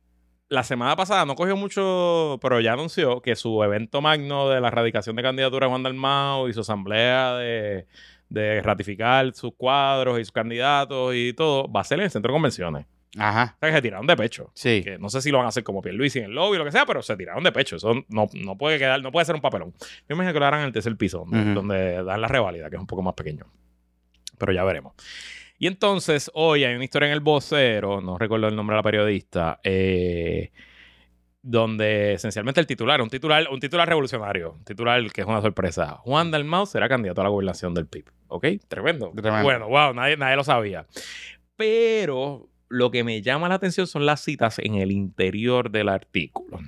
la semana pasada no cogió mucho, pero ya anunció que su evento magno de la erradicación de candidatura de Juan Dalmau y su asamblea de, de ratificar sus cuadros y sus candidatos y todo va a ser en el centro de convenciones. Ajá. O sea, que se tiraron de pecho. Sí. Que no sé si lo van a hacer como Pierluisi en el lobby o lo que sea, pero se tiraron de pecho. Eso no, no puede quedar, no puede ser un papelón. Yo me imagino que lo harán en el tercer piso, donde, Ujú. donde dan la reválida, que es un poco más pequeño. Pero ya veremos. Y entonces, hoy hay una historia en el vocero, no recuerdo el nombre de la periodista, eh, donde esencialmente el titular, un titular, un titular revolucionario, un titular que es una sorpresa. Juan Dalmau será candidato a la gobernación del PIB. ¿Ok? Tremendo. Tremendo. Bueno, wow, nadie, nadie lo sabía. Pero lo que me llama la atención son las citas en el interior del artículo.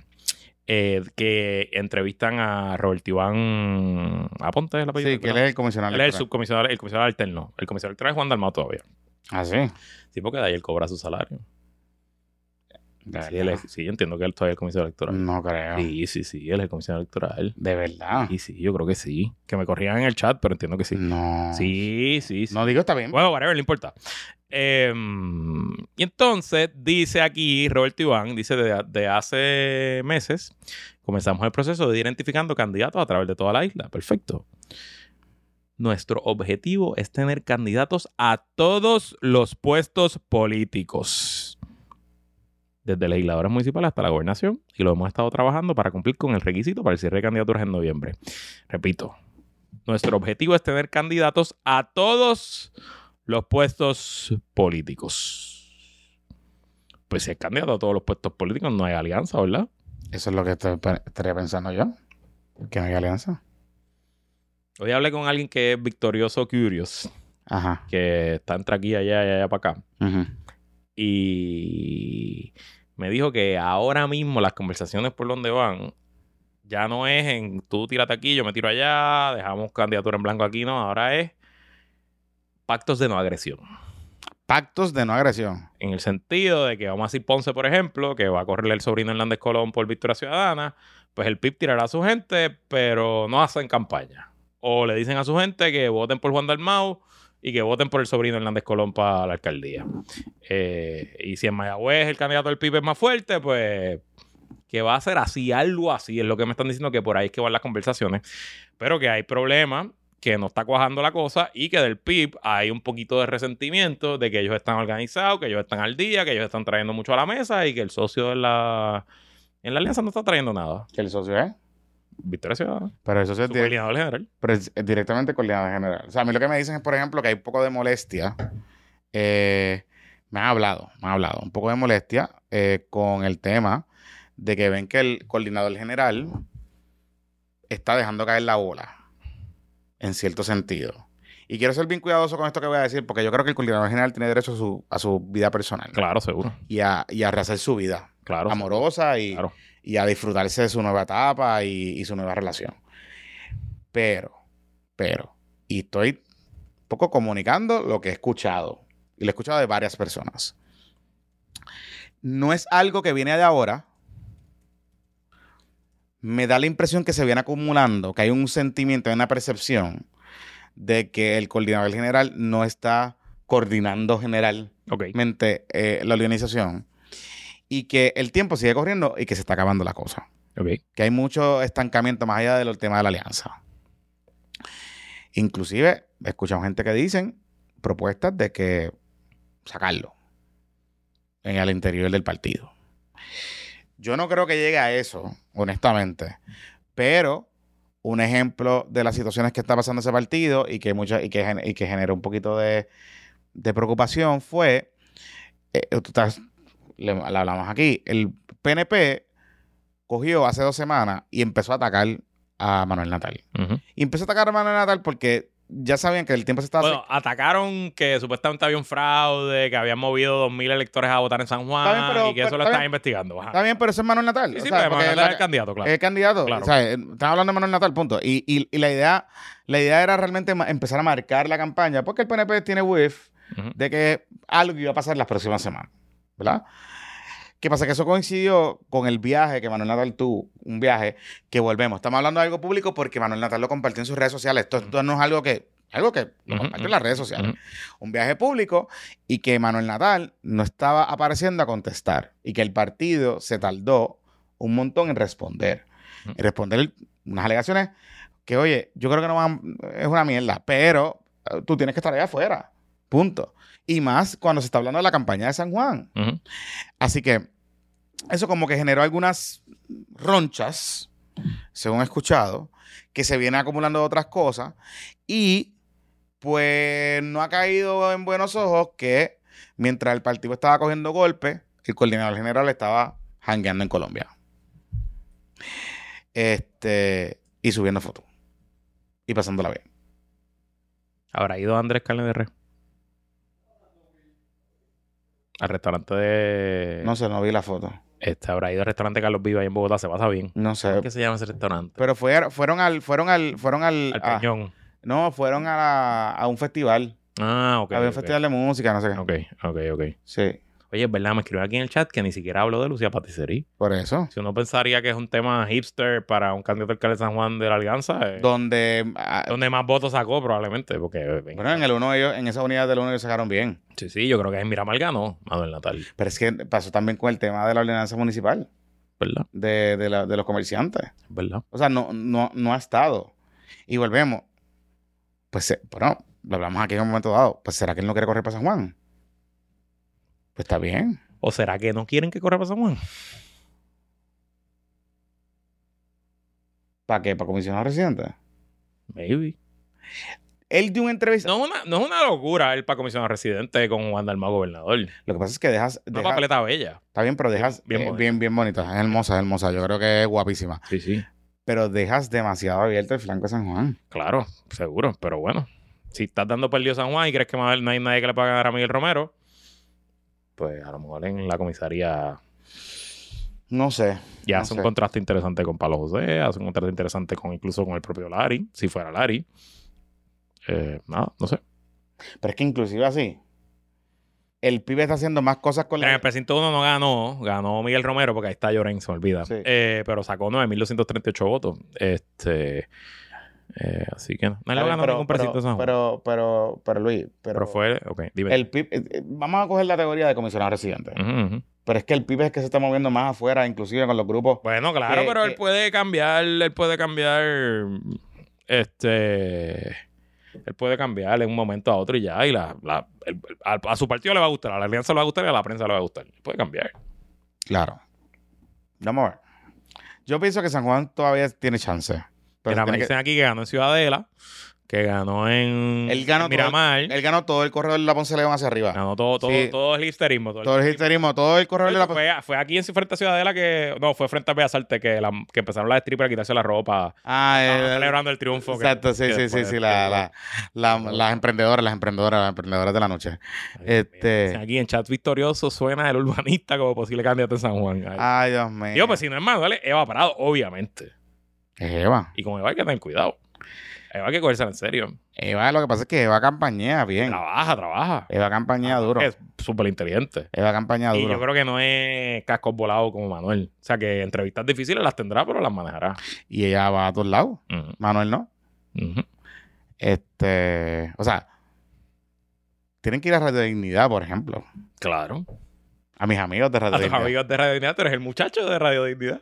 eh, que entrevistan a Roberto Iván Aponte, ¿es el apellido? Sí, que él es el comisionado. Él es el subcomisionado, el comisionado alterno. El comisionado alterno es Juan Dalmau todavía. Ah, sí. Sí, porque de ahí él cobra su salario. Sí, él es- sí, yo entiendo que él todavía es el comisionado electoral. No creo. Sí, sí, sí, él es el comisionado electoral. De verdad. Sí, sí, yo creo que sí. Que me corrían en el chat, pero entiendo que sí. No. Sí, sí, sí. No digo está bien. Bueno, whatever, no importa. Em, y entonces dice aquí Roberto Iván, dice de, de hace meses, comenzamos el proceso de ir identificando candidatos a través de toda la isla. Perfecto. Nuestro objetivo es tener candidatos a todos los puestos políticos. Desde legisladores municipales hasta la gobernación. Y lo hemos estado trabajando para cumplir con el requisito para el cierre de candidaturas en noviembre. Repito, nuestro objetivo es tener candidatos a todos los puestos políticos. Pues si es candidato a todos los puestos políticos, no hay alianza, ¿verdad? Eso es lo que estoy estaría pensando yo. Que no hay alianza. Hoy hablé con alguien que es victorioso Curious, Ajá. que está entre aquí, allá y allá para acá. Ujú. Y me dijo que ahora mismo las conversaciones por donde van ya no es en tú tírate aquí, yo me tiro allá, dejamos candidatura en blanco aquí, no. Ahora es pactos de no agresión. Pactos de no agresión. En el sentido de que vamos a decir Ponce, por ejemplo, que va a correrle el sobrino Hernández Colón por Victoria Ciudadana, pues el PIB tirará a su gente, pero no hacen campaña. O le dicen a su gente que voten por Juan Dalmau y que voten por el sobrino Hernández Colón para la alcaldía. Eh, y si en Mayagüez el candidato del PIB es más fuerte, pues que va a ser así, algo así, es lo que me están diciendo que por ahí es que van las conversaciones, pero que hay problemas, que no está cuajando la cosa y que del PIB hay un poquito de resentimiento de que ellos están organizados, que ellos están al día, que ellos están trayendo mucho a la mesa y que el socio en la, en la alianza no está trayendo nada. Que el socio es. Victoria Ciudadana, Pero eso es, coordinador general. pero es directamente coordinador general. O sea, a mí lo que me dicen es, por ejemplo, que hay un poco de molestia. Eh, me han hablado, me han hablado. Un poco de molestia eh, con el tema de que ven que el coordinador general está dejando caer la bola. En cierto sentido. Y quiero ser bien cuidadoso con esto que voy a decir, porque yo creo que el coordinador general tiene derecho a su, a su vida personal. Claro, seguro. Y a, y a rehacer su vida Claro. amorosa y, Claro. Y a disfrutarse de su nueva etapa y, su nueva relación. Pero, pero, y estoy un poco comunicando lo que he escuchado. Y lo he escuchado de varias personas. No es algo que viene de ahora. Me da la impresión que se viene acumulando, que hay un sentimiento, hay una percepción de que el coordinador general no está coordinando general Ok. mente eh, la organización y que el tiempo sigue corriendo y que se está acabando la cosa. Que hay mucho estancamiento más allá del tema de la alianza. Inclusive, escuchamos gente que dicen propuestas de que sacarlo en el interior del partido. Yo no creo que llegue a eso, honestamente. Pero un ejemplo de las situaciones que está pasando ese partido y que, mucha, y que, y que generó un poquito de, de preocupación fue, eh, tú estás- le, le hablamos aquí, el PNP cogió hace dos semanas y empezó a atacar a Manuel Natal. Y empezó a atacar a Manuel Natal porque ya sabían que el tiempo se estaba... Bueno, atacaron que supuestamente había un fraude, que habían movido 2.000 electores a votar en San Juan Está bien, pero- y que eso pero- lo está están investigando. Ajá. Está bien, pero eso es Manuel Natal. Sí, o sí, sea, pero porque Manuel la- es el candidato, claro. Es el candidato. Claro. O sea, eh, estamos hablando de Manuel Natal, punto. Y, y- y la idea la idea era realmente empezar a marcar la campaña, porque el PNP tiene whiff Ujú. de que algo iba a pasar las próximas semanas, ¿verdad? ¿Qué pasa? Que eso coincidió con el viaje que Manuel Natal tuvo, un viaje que volvemos. Estamos hablando de algo público porque Manuel Natal lo compartió en sus redes sociales. Esto, esto no es algo que, algo que lo compartió en las redes sociales. Un viaje público y que Manuel Natal no estaba apareciendo a contestar y que el partido se tardó un montón en responder. En responder unas alegaciones que, oye, yo creo que no van, es una mierda, pero eh, tú tienes que estar allá afuera. Punto. Y más cuando se está hablando de la campaña de San Juan. Así que eso como que generó algunas ronchas, según he escuchado, que se vienen acumulando otras cosas y pues no ha caído en buenos ojos que mientras el partido estaba cogiendo golpes, el coordinador general estaba jangueando en Colombia. Este, y subiendo fotos. Y pasándola bien. ¿Habrá ido Andrés Carne de? Al restaurante de. No sé, no vi la foto. Este, habrá ido al restaurante Carlos Viva ahí en Bogotá, se pasa bien. No sé. ¿Qué se llama ese restaurante? Pero fue- fueron al, fueron al, fueron al, Al a- Peñón. no, fueron a, la- a un festival. Ah, ok. Había un festival de música, no sé qué. Ok, ok, ok. Sí, Oye, es verdad, me escribió aquí en el chat que ni siquiera habló de Lucía Patisserie. por eso. Si uno pensaría que es un tema hipster para un candidato alcalde de San Juan de la Alianza, eh, Donde, ah, donde más votos sacó probablemente, porque... venga. bueno, en el uno ellos, en esa unidad del uno ellos sacaron bien. Sí, sí, yo creo que en Miramar ganó Manuel Natal, Pero es que pasó también con el tema de la ordenanza municipal, ¿verdad? de, de, la- de los comerciantes. ¿Verdad? O sea, no, no, no ha estado. Y volvemos. Pues, eh, bueno, lo hablamos aquí en un momento dado. Pues, ¿será que él no quiere correr para San Juan? Pues está bien. ¿O será que no quieren que corra para San Juan? ¿Para qué? ¿Para comisionado residente? Maybe. Él dio una entrevista. No es una, no es una locura el para comisionado residente con Juan Dalmau gobernador. Lo que pasa es que dejas. Una dejas- papeleta bella. está bien, pero dejas. Bien Bien, bonita. bien, bien bonita. Es hermosa, es hermosa. Yo creo que es guapísima. Sí, sí. Pero dejas demasiado abierto el flanco de San Juan. Claro, seguro. Pero bueno, si estás dando perdido San Juan y crees que no hay nadie que le pueda ganar a Miguel Romero, pues a lo mejor en la comisaría No sé. ya No hace sé. un contraste interesante con Palo José, hace un contraste interesante con incluso con el propio Lari, si fuera Lari. Eh, nada, no sé. Pero es que inclusive así. El pibe está haciendo más cosas con En el la. precinto 1 no ganó, ganó Miguel Romero, porque ahí está Lloren, se me olvida. Sí. Eh, pero sacó 9.238 votos. Este, eh, así que no, bien, ganó pero, ningún de pero, pero, pero, pero, Luis, pero, Pero fue, ok, dime. el PIB, eh, eh, vamos a coger la teoría de comisionado residente. Pero es que el PIB es que se está moviendo más afuera, inclusive con los grupos. Bueno, claro, que- pero él puede cambiar, él puede cambiar, este, él puede cambiar en un momento a otro y ya, y la, la- el- el- a, a su partido le va a gustar, a la alianza le va a gustar y a la prensa le va a gustar. Puede cambiar. Claro. Vamos a ver. Yo pienso que San Juan todavía tiene chance. Que- dicen aquí que ganó en Ciudadela, que ganó en, Él ganó en Miramar, Él ganó todo el corredor de la Ponce León hacia arriba. ganó todo, todo, Sí. todo el hipsterismo. Todo el todo el histerismo, todo el corredor de la Ponce. fue, fue aquí en frente a Ciudadela que, no, fue frente a Bellas Artes que, la- que empezaron las strippers a quitarse la ropa, Ah, el- celebrando el triunfo. que- Exacto, sí, que sí, sí, sí, la, la, la- las emprendedoras, las emprendedoras, las emprendedoras de la noche. Ay, Este- Aquí en chat victorioso suena el urbanista como posible candidato en San Juan. Ay. Ay, Dios mío. Digo, pues si no es Manuel, Eva Parado, obviamente. Es Eva. Y con Eva hay que tener cuidado. Eva hay que cogerse en serio. Eva, lo que pasa es que Eva campañea bien. Trabaja, trabaja. Eva campañea duro. Es súper inteligente. Eva campaña Y duro. yo creo que no es cascos volados como Manuel. O sea, que entrevistas difíciles las tendrá, pero las manejará. Y ella va a todos lados. Manuel no. Este, o sea, tienen que ir a Radio Dignidad, por ejemplo. Claro. A mis amigos de Radio A tus Dignidad. amigos de Radio Dignidad, tú eres el muchacho de Radio Dignidad.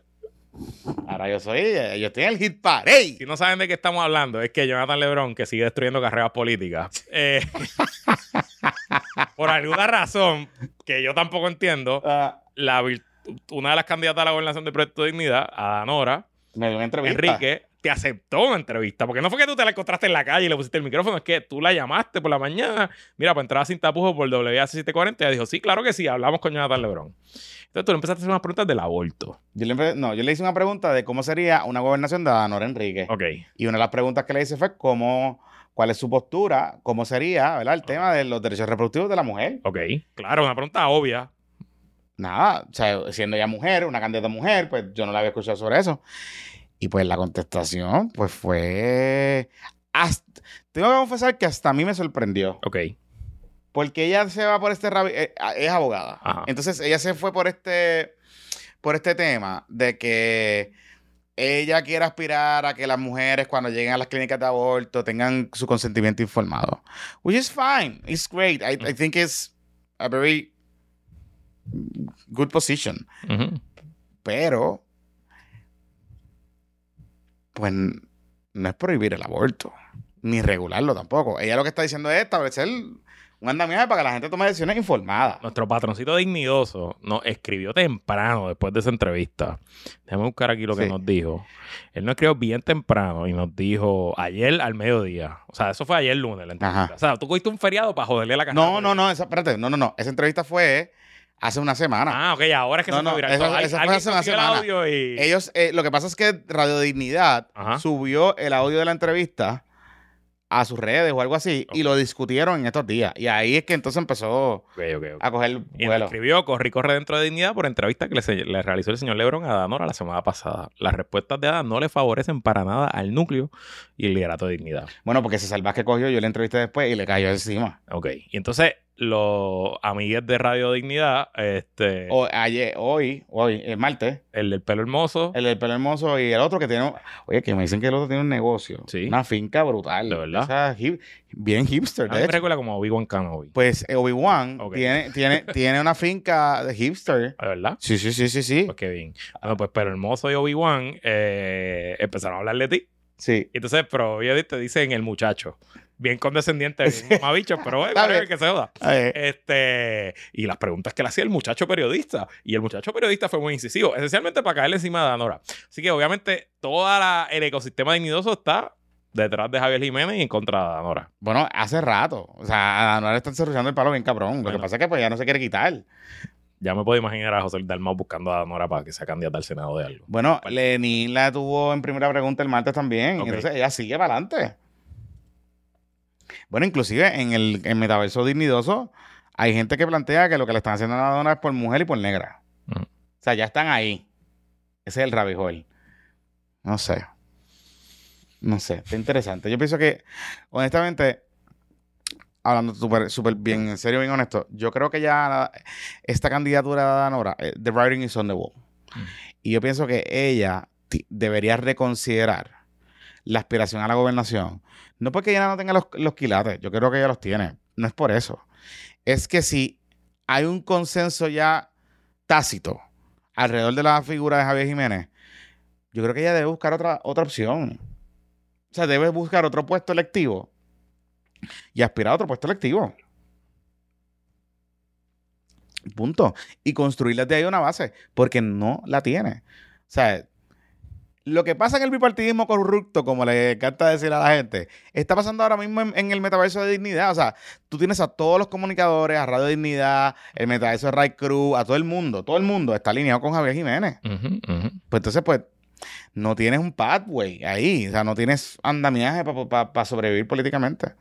Ahora yo soy, eh, yo estoy en el hit parade. Si no saben de qué estamos hablando, es que Jonathan Lebron, que sigue destruyendo carreras políticas, [laughs] eh, por alguna razón que yo tampoco entiendo, Ah, la una de las candidatas a la gobernación del Proyecto de Dignidad, Adanora, me dio una entrevista. Enrique, te aceptó una entrevista. Porque no fue que tú te la encontraste en la calle y le pusiste el micrófono, es que tú la llamaste por la mañana. Mira, para entrar sin tapujos por WAC740. Y ella dijo, sí, claro que sí, hablamos con Jonathan Lebron. Entonces tú le empezaste a hacer unas preguntas del aborto. Yo le, no, yo le hice una pregunta de cómo sería una gobernación de Adanora Enrique. Ok. Y una de las preguntas que le hice fue cómo, cuál es su postura, cómo sería, ¿verdad? El tema de los derechos reproductivos de la mujer. Ok. Claro, una pregunta obvia. Nada, o sea, siendo ella mujer, una candidata mujer, pues yo no la había escuchado sobre eso. Y pues la contestación, pues fue... hasta- tengo que confesar que hasta a mí me sorprendió. Ok. Porque ella se va por este... eh, es abogada. Ajá. Entonces ella se fue por este... Por este tema de que ella quiere aspirar a que las mujeres cuando lleguen a las clínicas de aborto tengan su consentimiento informado. Which is fine. It's great. I, I think it's a very good position. Pero, pues no es prohibir el aborto, ni regularlo tampoco. Ella lo que está diciendo es establecer un andamiaje para que la gente tome decisiones informadas. Nuestro patroncito dignidoso nos escribió temprano después de esa entrevista. Déjame buscar aquí lo que Sí. nos dijo. Él nos escribió bien temprano y nos dijo ayer al mediodía. O sea, eso fue ayer lunes la entrevista. Ajá. O sea, tú cogiste un feriado para joderle la casa. No, no, no, esa, espérate, no, no, no. Esa entrevista fue hace una semana. Ah, ok, ahora es que No, se no, viral. eso- eso fue hace una el semana. audio y... Ellos, eh, lo que pasa es que Radio Dignidad Ajá. subió el audio de la entrevista a sus redes o algo así y lo discutieron en estos días. Y ahí es que entonces empezó a coger Y nos vuelo. escribió, corrí, corre dentro de dignidad por entrevista que le realizó el señor Lebron a Danora la semana pasada. Las respuestas de Adam no le favorecen para nada al núcleo y el liderato de dignidad. Bueno, porque ese salvaje cogió, yo le entrevisté después y le cayó encima. Ok. Y entonces, los amigues de Radio Dignidad, este, O, ayer, hoy, hoy, el martes, el del pelo hermoso, el del pelo hermoso y el otro que tiene. Oye, que me dicen que el otro tiene un negocio. Sí. Una finca brutal. ¿De verdad? O sea, hip- bien hipster, a de mí me hecho. recuerda como Obi-Wan Kenobi. Pues eh, Obi-Wan tiene, tiene, [laughs] tiene una finca de hipster. ¿De verdad? Sí, sí, sí, sí, sí. Pues qué bien. Bueno, pues Pelo Hermoso y Obi-Wan eh, empezaron a hablar de ti. Sí. Entonces, pero ellos te dicen el muchacho. Bien condescendiente, [laughs] bien mamabicho, pero bueno, que se joda. Este, y las preguntas que le hacía el muchacho periodista. Y el muchacho periodista fue muy incisivo, esencialmente para caerle encima de Danora. Así que obviamente todo el ecosistema dignidoso está detrás de Javier Jiménez y en contra de Danora. Bueno, hace rato. O sea, a no le están cerruchando el palo bien cabrón. Lo Bueno. que pasa es que pues ya no se quiere quitar. Ya me puedo imaginar a José Dalmau buscando a Danora para que sea candidata al Senado de algo. Bueno, Lenin la tuvo en primera pregunta el martes también. Ok. Entonces ella sigue para adelante. Bueno, inclusive en el en metaverso dignidoso hay gente que plantea que lo que le están haciendo a la dona es por mujer y por negra. Ujú. O sea, ya están ahí. Ese es el rabijol. No sé. No sé. Está interesante. Yo pienso que, honestamente, hablando súper bien, en serio, bien honesto, yo creo que ya la- esta candidatura de Danora, eh, the writing is on the wall. Mm. Y yo pienso que ella debería reconsiderar la aspiración a la gobernación. No porque ella no tenga los, los quilates, yo creo que ella los tiene. No es por eso. Es que si hay un consenso ya tácito alrededor de la figura de Javier Jiménez, yo creo que ella debe buscar otra, otra opción. O sea, debe buscar otro puesto electivo y aspirar a otro puesto electivo. Punto. Y construir desde ahí una base, porque no la tiene. O sea, lo que pasa en el bipartidismo corrupto, como le encanta decir a la gente, está pasando ahora mismo en, en el metaverso de dignidad. O sea, tú tienes a todos los comunicadores, a Radio Dignidad, el metaverso de Ray Cruz, a todo el mundo. Todo el mundo está alineado con Javier Jiménez. Pues entonces, pues, no tienes un pathway ahí. O sea, no tienes andamiaje para sobrevivir políticamente.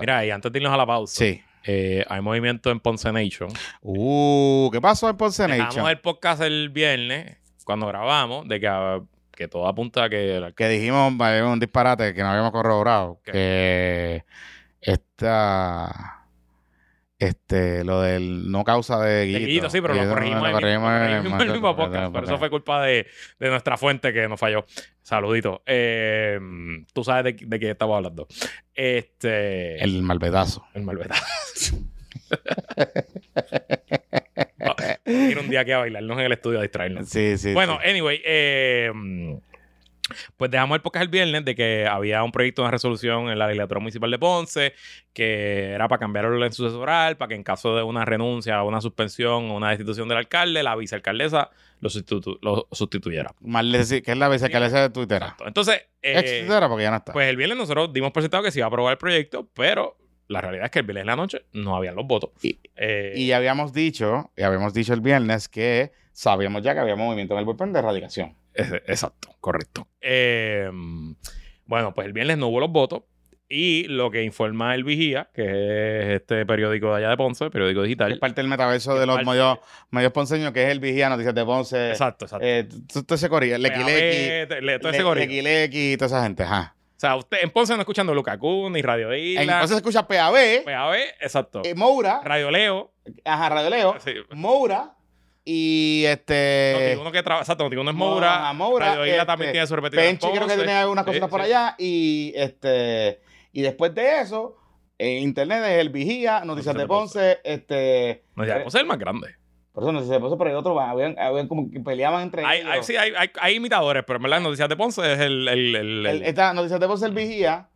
Mira, y antes de irnos a la pausa, Sí. eh, hay movimiento en Ponce Nation. Uh, ¿qué pasó en Ponce Dejamos Nation? el podcast el viernes, cuando grabamos, de que, ah, que todo apunta a que Que dijimos, un disparate que no habíamos corroborado. ¿Qué? Que esta. Este, lo del no causa de De Guillito. Guillito, sí, pero lo corregimos, lo en el mismo- corregimos lo en el corregimos [laughs] en el mismo podcast. Pero eso fue culpa de, de nuestra fuente que nos falló. Saludito. Eh, tú sabes de, de qué estamos hablando. Este. El malvedazo. El malverazo. [laughs] Ir un día aquí a bailarnos en el estudio a distraernos. Sí, sí. Bueno, sí. anyway, eh, pues dejamos el podcast el viernes de que había un proyecto de resolución en la legislatura municipal de Ponce que era para cambiar el orden sucesoral, para que en caso de una renuncia, una suspensión o una destitución del alcalde, la vicealcaldesa lo, sustitu- lo sustituyera. Decir, que es la vicealcaldesa de Twitter. Entonces, eh, porque ya no está. pues el viernes nosotros dimos por sentado que se iba a aprobar el proyecto, pero la realidad es que el viernes en la noche no habían los votos. Y- Eh, y habíamos dicho, y habíamos dicho el viernes que sabíamos ya que había movimiento en el bullpen de erradicación. Ese- Exacto, correcto. Eh, bueno, pues el viernes no hubo los votos. Y lo que informa el Vigía, que es este periódico de allá de Ponce, periódico Es digital. parte del metaverso Es de los parte- medios, medios ponceños, que es el Vigía, Noticias de Ponce. Exacto, exacto. Eh, todo ese corillo, Lequilequi, todo ese. Lequilequi y toda esa gente, ajá. Sea, usted en Ponce no escuchando Lucacú, ni Radio Isla. Entonces se escucha PAB, PAB, exacto. eh, Moura, Radio Leo. ajá, Radio Leo, Sí. Moura y este... Noti1 que trabaja, exacto, Noti1 es Mo- Moura. ajá, Moura, Radio Isla este, también tiene su repetidor. en Penchi creo que Ponce. tiene algunas Sí, cositas por sí. allá y este y después de eso en internet es el Vigía, Noticias Noticias de de Ponce, este No, ya, Ponce es el más grande. Por eso Noticias de Ponce, pero hay otro, habían, habían como que peleaban entre Hay, ellos. hay- sí, hay, hay, imitadores, pero en verdad Noticias de Ponce es el... el, el- El- el- esta Noticias de Ponce el Vigía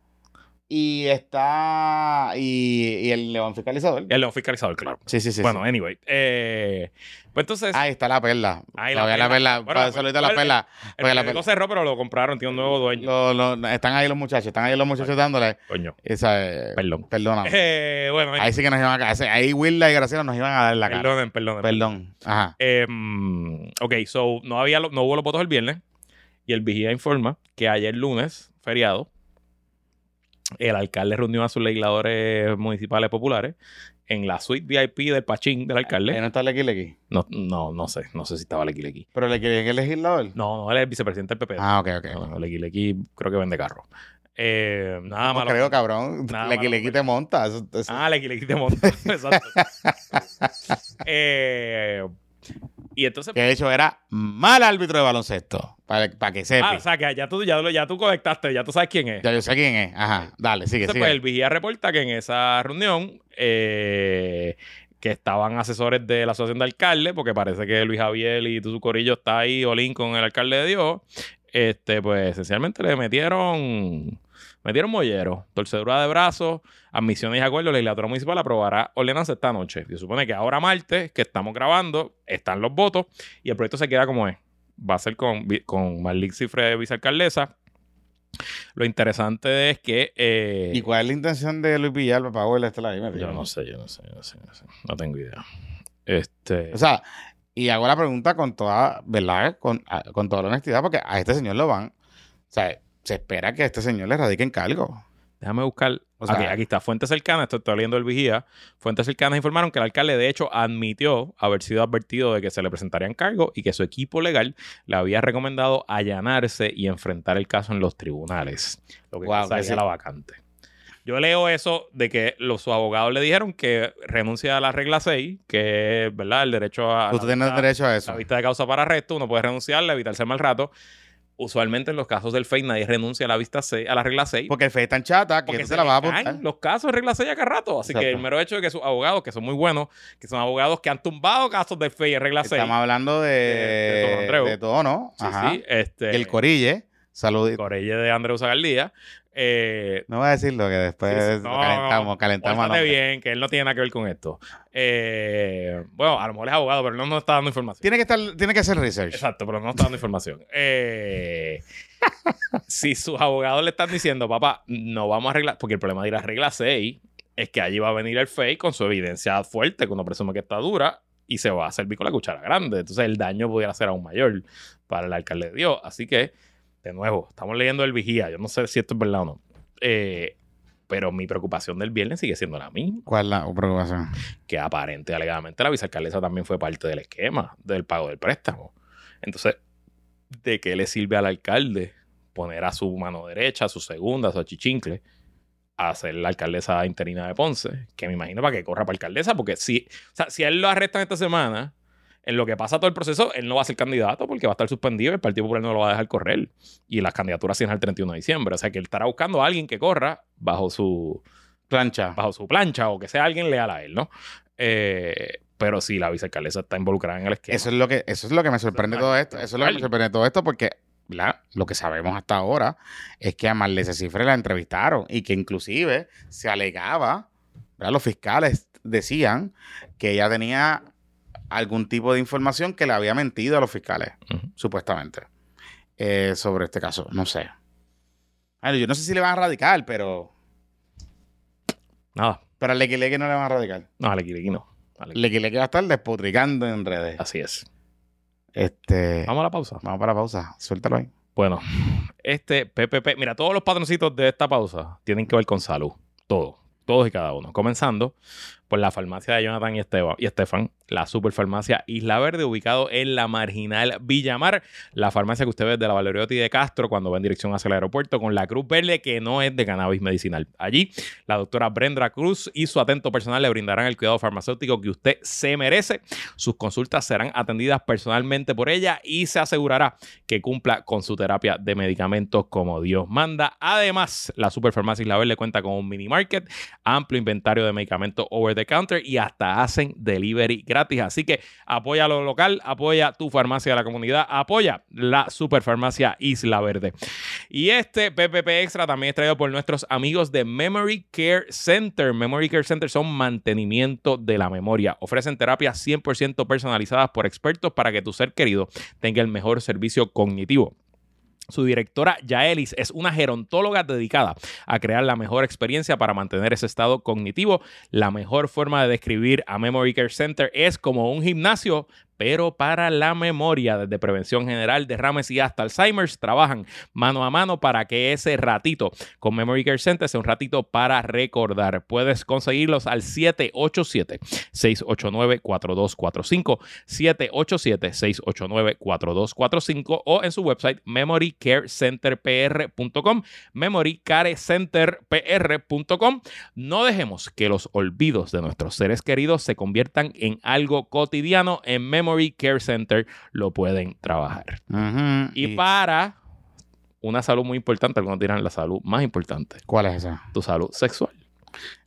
Y está. Y, y el león fiscalizador. El león fiscalizador, claro. Sí, sí, sí. bueno, sí. anyway. eh, pues entonces, Ahí está la perla. Ahí la la perla. Bueno, pues, la perla. el la perla. cerró, pero lo compraron, tiene un nuevo dueño. Lo- lo- están ahí los muchachos. Están ahí los muchachos dándole. Coño. Esa, eh, Perdón. Perdona. [laughs] Eh, bueno, Ahí sí que nos iban a Ahí Wilda y Graciela nos iban a dar la cara. perdonen, perdonen. Perdón. Ajá. Mm, ok, so no, había, lo- no hubo los votos el viernes y el vigía informa que ayer lunes, feriado, el alcalde reunió a sus legisladores municipales populares en la suite VIP del Pachín del alcalde. no está Lequi Lequi. No, no, no sé, no sé si estaba Lequi Lequi. Pero Lequi Lequi es legislador. No, no, él es el vicepresidente del PP. Ah, ok, ok. No, no, Lequi Lequi creo que vende carro. Eh, nada No malo. creo, cabrón. Nada Lequi malo, Lequi te monta. Eso- eso- Ah, Lequi Lequi te monta. [laughs] Exacto. [laughs] Eh, y entonces Que de hecho era mal árbitro de baloncesto. Para, para que sepa. Ah, o sea, que ya tú, ya, tú conectaste, ya tú sabes quién es. ya yo sé quién es. Ajá. Dale, sigue, Entonces, sigue. pues el vigía reporta que en esa reunión eh, que estaban asesores de la asociación de alcaldes, porque parece que Luis Javier y todo su corillo está ahí, Olín, con el alcalde de Dios, este, pues esencialmente le metieron, metieron mollero, torcedura de brazos, admisiones y acuerdos, la legislatura municipal aprobará ordenanza esta noche. Se supone que ahora martes, que estamos grabando, están los votos y el proyecto se queda como es. Va a ser con, con Marlene Cifre, vicealcaldesa. Lo interesante es que... eh, ¿Y cuál es la intención de Luis Villalba para hoy ahí? Me yo no sé, yo no sé, yo no sé, yo no sé. No tengo idea. Este. O sea, y hago la pregunta con toda, ¿verdad? Con, con toda la honestidad, porque a este señor lo van. O sea, se espera que a este señor le radiquen cargo. déjame buscar. O sea- aquí, aquí está. Fuentes cercanas, esto estoy leyendo el vigía. Fuentes cercanas informaron que el alcalde, de hecho, admitió haber sido advertido de que se le presentarían cargos y que su equipo legal le había recomendado allanarse y enfrentar el caso en los tribunales. Lo que Wow, que sí. la vacante. Yo leo eso de que los, sus abogados le dijeron que renuncia a la regla 6, que es, ¿verdad? El derecho a. Tienes vista- derecho a eso. La vista de causa para arresto, uno puede renunciarle, evitarse el mal rato. Usualmente en los casos del FEI nadie renuncia a la vista 6, a la regla 6. Porque el fe es tan chata que se la vas a apuntar. los casos de regla 6 acá rato. Así que el mero hecho de que sus abogados, que son muy buenos, que son abogados que han tumbado casos del FEI en regla 6. Estamos hablando de, de todo, ¿no? Sí, Ajá. sí, este, El Corille. Salud. Corelle de Andreu Zagaldía. Eh, No voy a decirlo que después. No, calentamos, calentamos. nombre. bien, que él no tiene nada que ver con esto. Eh, bueno, a lo mejor es abogado, pero no nos está dando información. Tiene que estar, tiene que hacer research. Exacto, pero no está dando información. Eh, [laughs] si sus abogados le están diciendo, papá, no vamos a arreglar, porque el problema de ir a regla 6 es que allí va a venir el FEI con su evidencia fuerte, que uno presume que está dura, y se va a servir con la cuchara grande. Entonces el daño pudiera ser aún mayor para el alcalde de Dios. Así que, de nuevo, estamos leyendo el vigía. Yo no sé si esto es verdad o no. Eh, pero mi preocupación del viernes sigue siendo la misma ¿Cuál es la preocupación? que aparente, alegadamente, la vicealcaldesa también fue parte del esquema del pago del préstamo. Entonces, ¿de qué le sirve al alcalde poner a su mano derecha, a su segunda, a su achichincle, a ser la alcaldesa interina de Ponce? Que me imagino para que corra para alcaldesa, porque si, o sea, si a él lo arrestan esta semana, en lo que pasa todo el proceso, él no va a ser candidato porque va a estar suspendido y el Partido Popular no lo va a dejar correr. Y las candidaturas siguen el 31 de diciembre. O sea que él estará buscando a alguien que corra bajo su, Plancha. bajo su plancha o que sea alguien leal a él, ¿no? Eh, pero si la vicealcaldesa está involucrada en el esquema. Eso es lo que, eso es lo que me sorprende todo esto. Eso es lo que me sorprende todo esto porque ¿verdad? lo que sabemos hasta ahora es que a Marlene Cifre la entrevistaron y que inclusive se alegaba, ¿verdad? los fiscales decían que ella tenía algún tipo de información que le había mentido a los fiscales, supuestamente, eh, sobre este caso. No sé. Ay, yo no sé si le van a radicar, pero, Nada. pero al Leque Leque no le van a radicar. No, al Equiliqui no. Al Equiliqui. Leque Leque va a estar despotricando en redes. Así es. Este, Vamos a la pausa. vamos para la pausa. Suéltalo ahí. Bueno, este PPP, mira, todos los patroncitos de esta pausa tienen que ver con salud. Todo. Todos y cada uno. Comenzando por la farmacia de Jonathan y, Esteban, y Estefan, la superfarmacia Isla Verde, ubicado en la marginal Villamar, la farmacia que usted ve de la Valeriotti de Castro cuando va en dirección hacia el aeropuerto, con la cruz verde que no es de cannabis medicinal. Allí, la doctora Brenda Cruz y su atento personal le brindarán el cuidado farmacéutico que usted se merece. Sus consultas serán atendidas personalmente por ella y se asegurará que cumpla con su terapia de medicamentos como Dios manda. Además, la Superfarmacia Isla Verde cuenta con un mini market, amplio inventario de medicamentos over the counter y hasta hacen delivery gratis. Así que apoya lo local, apoya tu farmacia de la comunidad, apoya la superfarmacia Isla Verde. Y este PPP Extra también es traído por nuestros amigos de Memory Care Center. Memory Care Center son mantenimiento de la memoria. Ofrecen terapias 100% personalizadas por expertos para que tu ser querido tenga el mejor servicio cognitivo. Su directora Yaelis es una gerontóloga dedicada a crear la mejor experiencia para mantener ese estado cognitivo. La mejor forma de describir a Memory Care Center es como un gimnasio, pero para la memoria, desde prevención general, derrames y hasta Alzheimer's, trabajan mano a mano para que ese ratito con Memory Care Center sea un ratito para recordar. Puedes conseguirlos al 787-689-4245, 787-689-4245 o en su website memorycarecenterpr.com, memorycarecenterpr.com. No dejemos que los olvidos de nuestros seres queridos se conviertan en algo cotidiano en Memory Care Center lo pueden trabajar. Y, para una salud muy importante, algunos dirán la salud más importante, ¿Cuál es esa? tu salud sexual.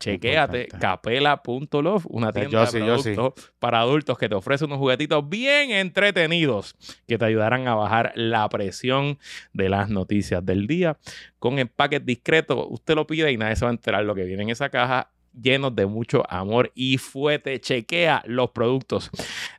Chequéate capela.love, una Pues tienda de sí. productos para adultos que te ofrece unos juguetitos bien entretenidos que te ayudarán a bajar la presión de las noticias del día. Con empaques discretos, usted lo pide y nadie se va a enterar lo que viene en esa caja llenos de mucho amor y fuete. Chequea los productos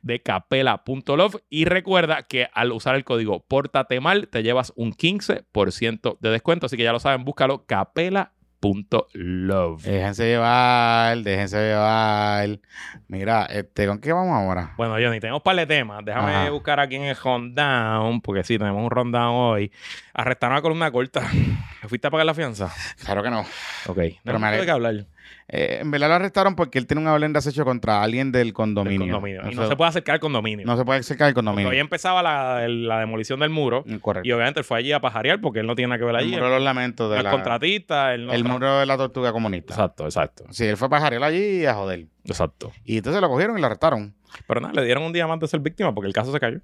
de capela.love y recuerda que al usar el código Pórtate Mal te llevas un 15% de descuento. Así que ya lo saben, búscalo capela.love. Déjense llevar, déjense llevar. Mira, este, ¿con qué vamos ahora? Bueno, Johnny, tenemos un par de temas. Déjame Ajá. buscar aquí en el rundown, porque sí, tenemos un rundown hoy. Arrestaron a columna corta. [laughs] ¿Fuiste a pagar la fianza? Claro que no. Ok. Pero Pero me hablar. Eh, en verdad lo arrestaron porque él tiene un orden de acecho contra alguien del del condominio. condominio. Y no se puede acercar al condominio. no se puede acercar Porque condominio. hoy empezaba la, el- la demolición del muro. Mm, Correcto. Y obviamente él fue allí a pajarear porque él no tiene nada que ver el allí. muro de los lamentos de el la- contratista, no el muro de la tortuga comunista. Exacto, exacto. Sí, él fue para pajarear allí y a joder. Exacto. Y entonces lo cogieron y lo arrestaron. Pero nada, le dieron un día más de ser víctima porque el caso se cayó.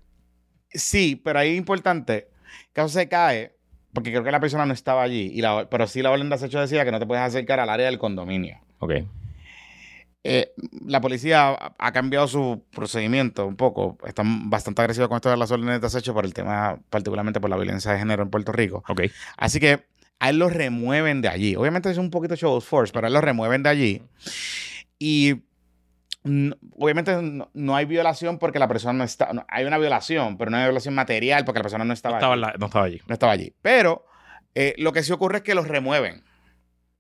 Sí, pero ahí es importante. El caso se cae porque creo que la persona no estaba allí. Y la, pero sí la orden de acecho decía que no te puedes acercar al área del condominio. Ok. Eh, la policía ha, cambiado su procedimiento un poco. Están bastante agresivos con esto de las órdenes de acecho por el tema, particularmente por la violencia de género en Puerto Rico. Ok. Así que a él lo remueven de allí. Obviamente es un poquito show of force, pero a él lo remueven de allí. Y obviamente no, no hay violación porque la persona no está. no, hay una violación, pero no hay violación material porque la persona no estaba, estaba, allí. la- no estaba allí. No estaba allí. Pero eh, lo que sí ocurre es que los remueven.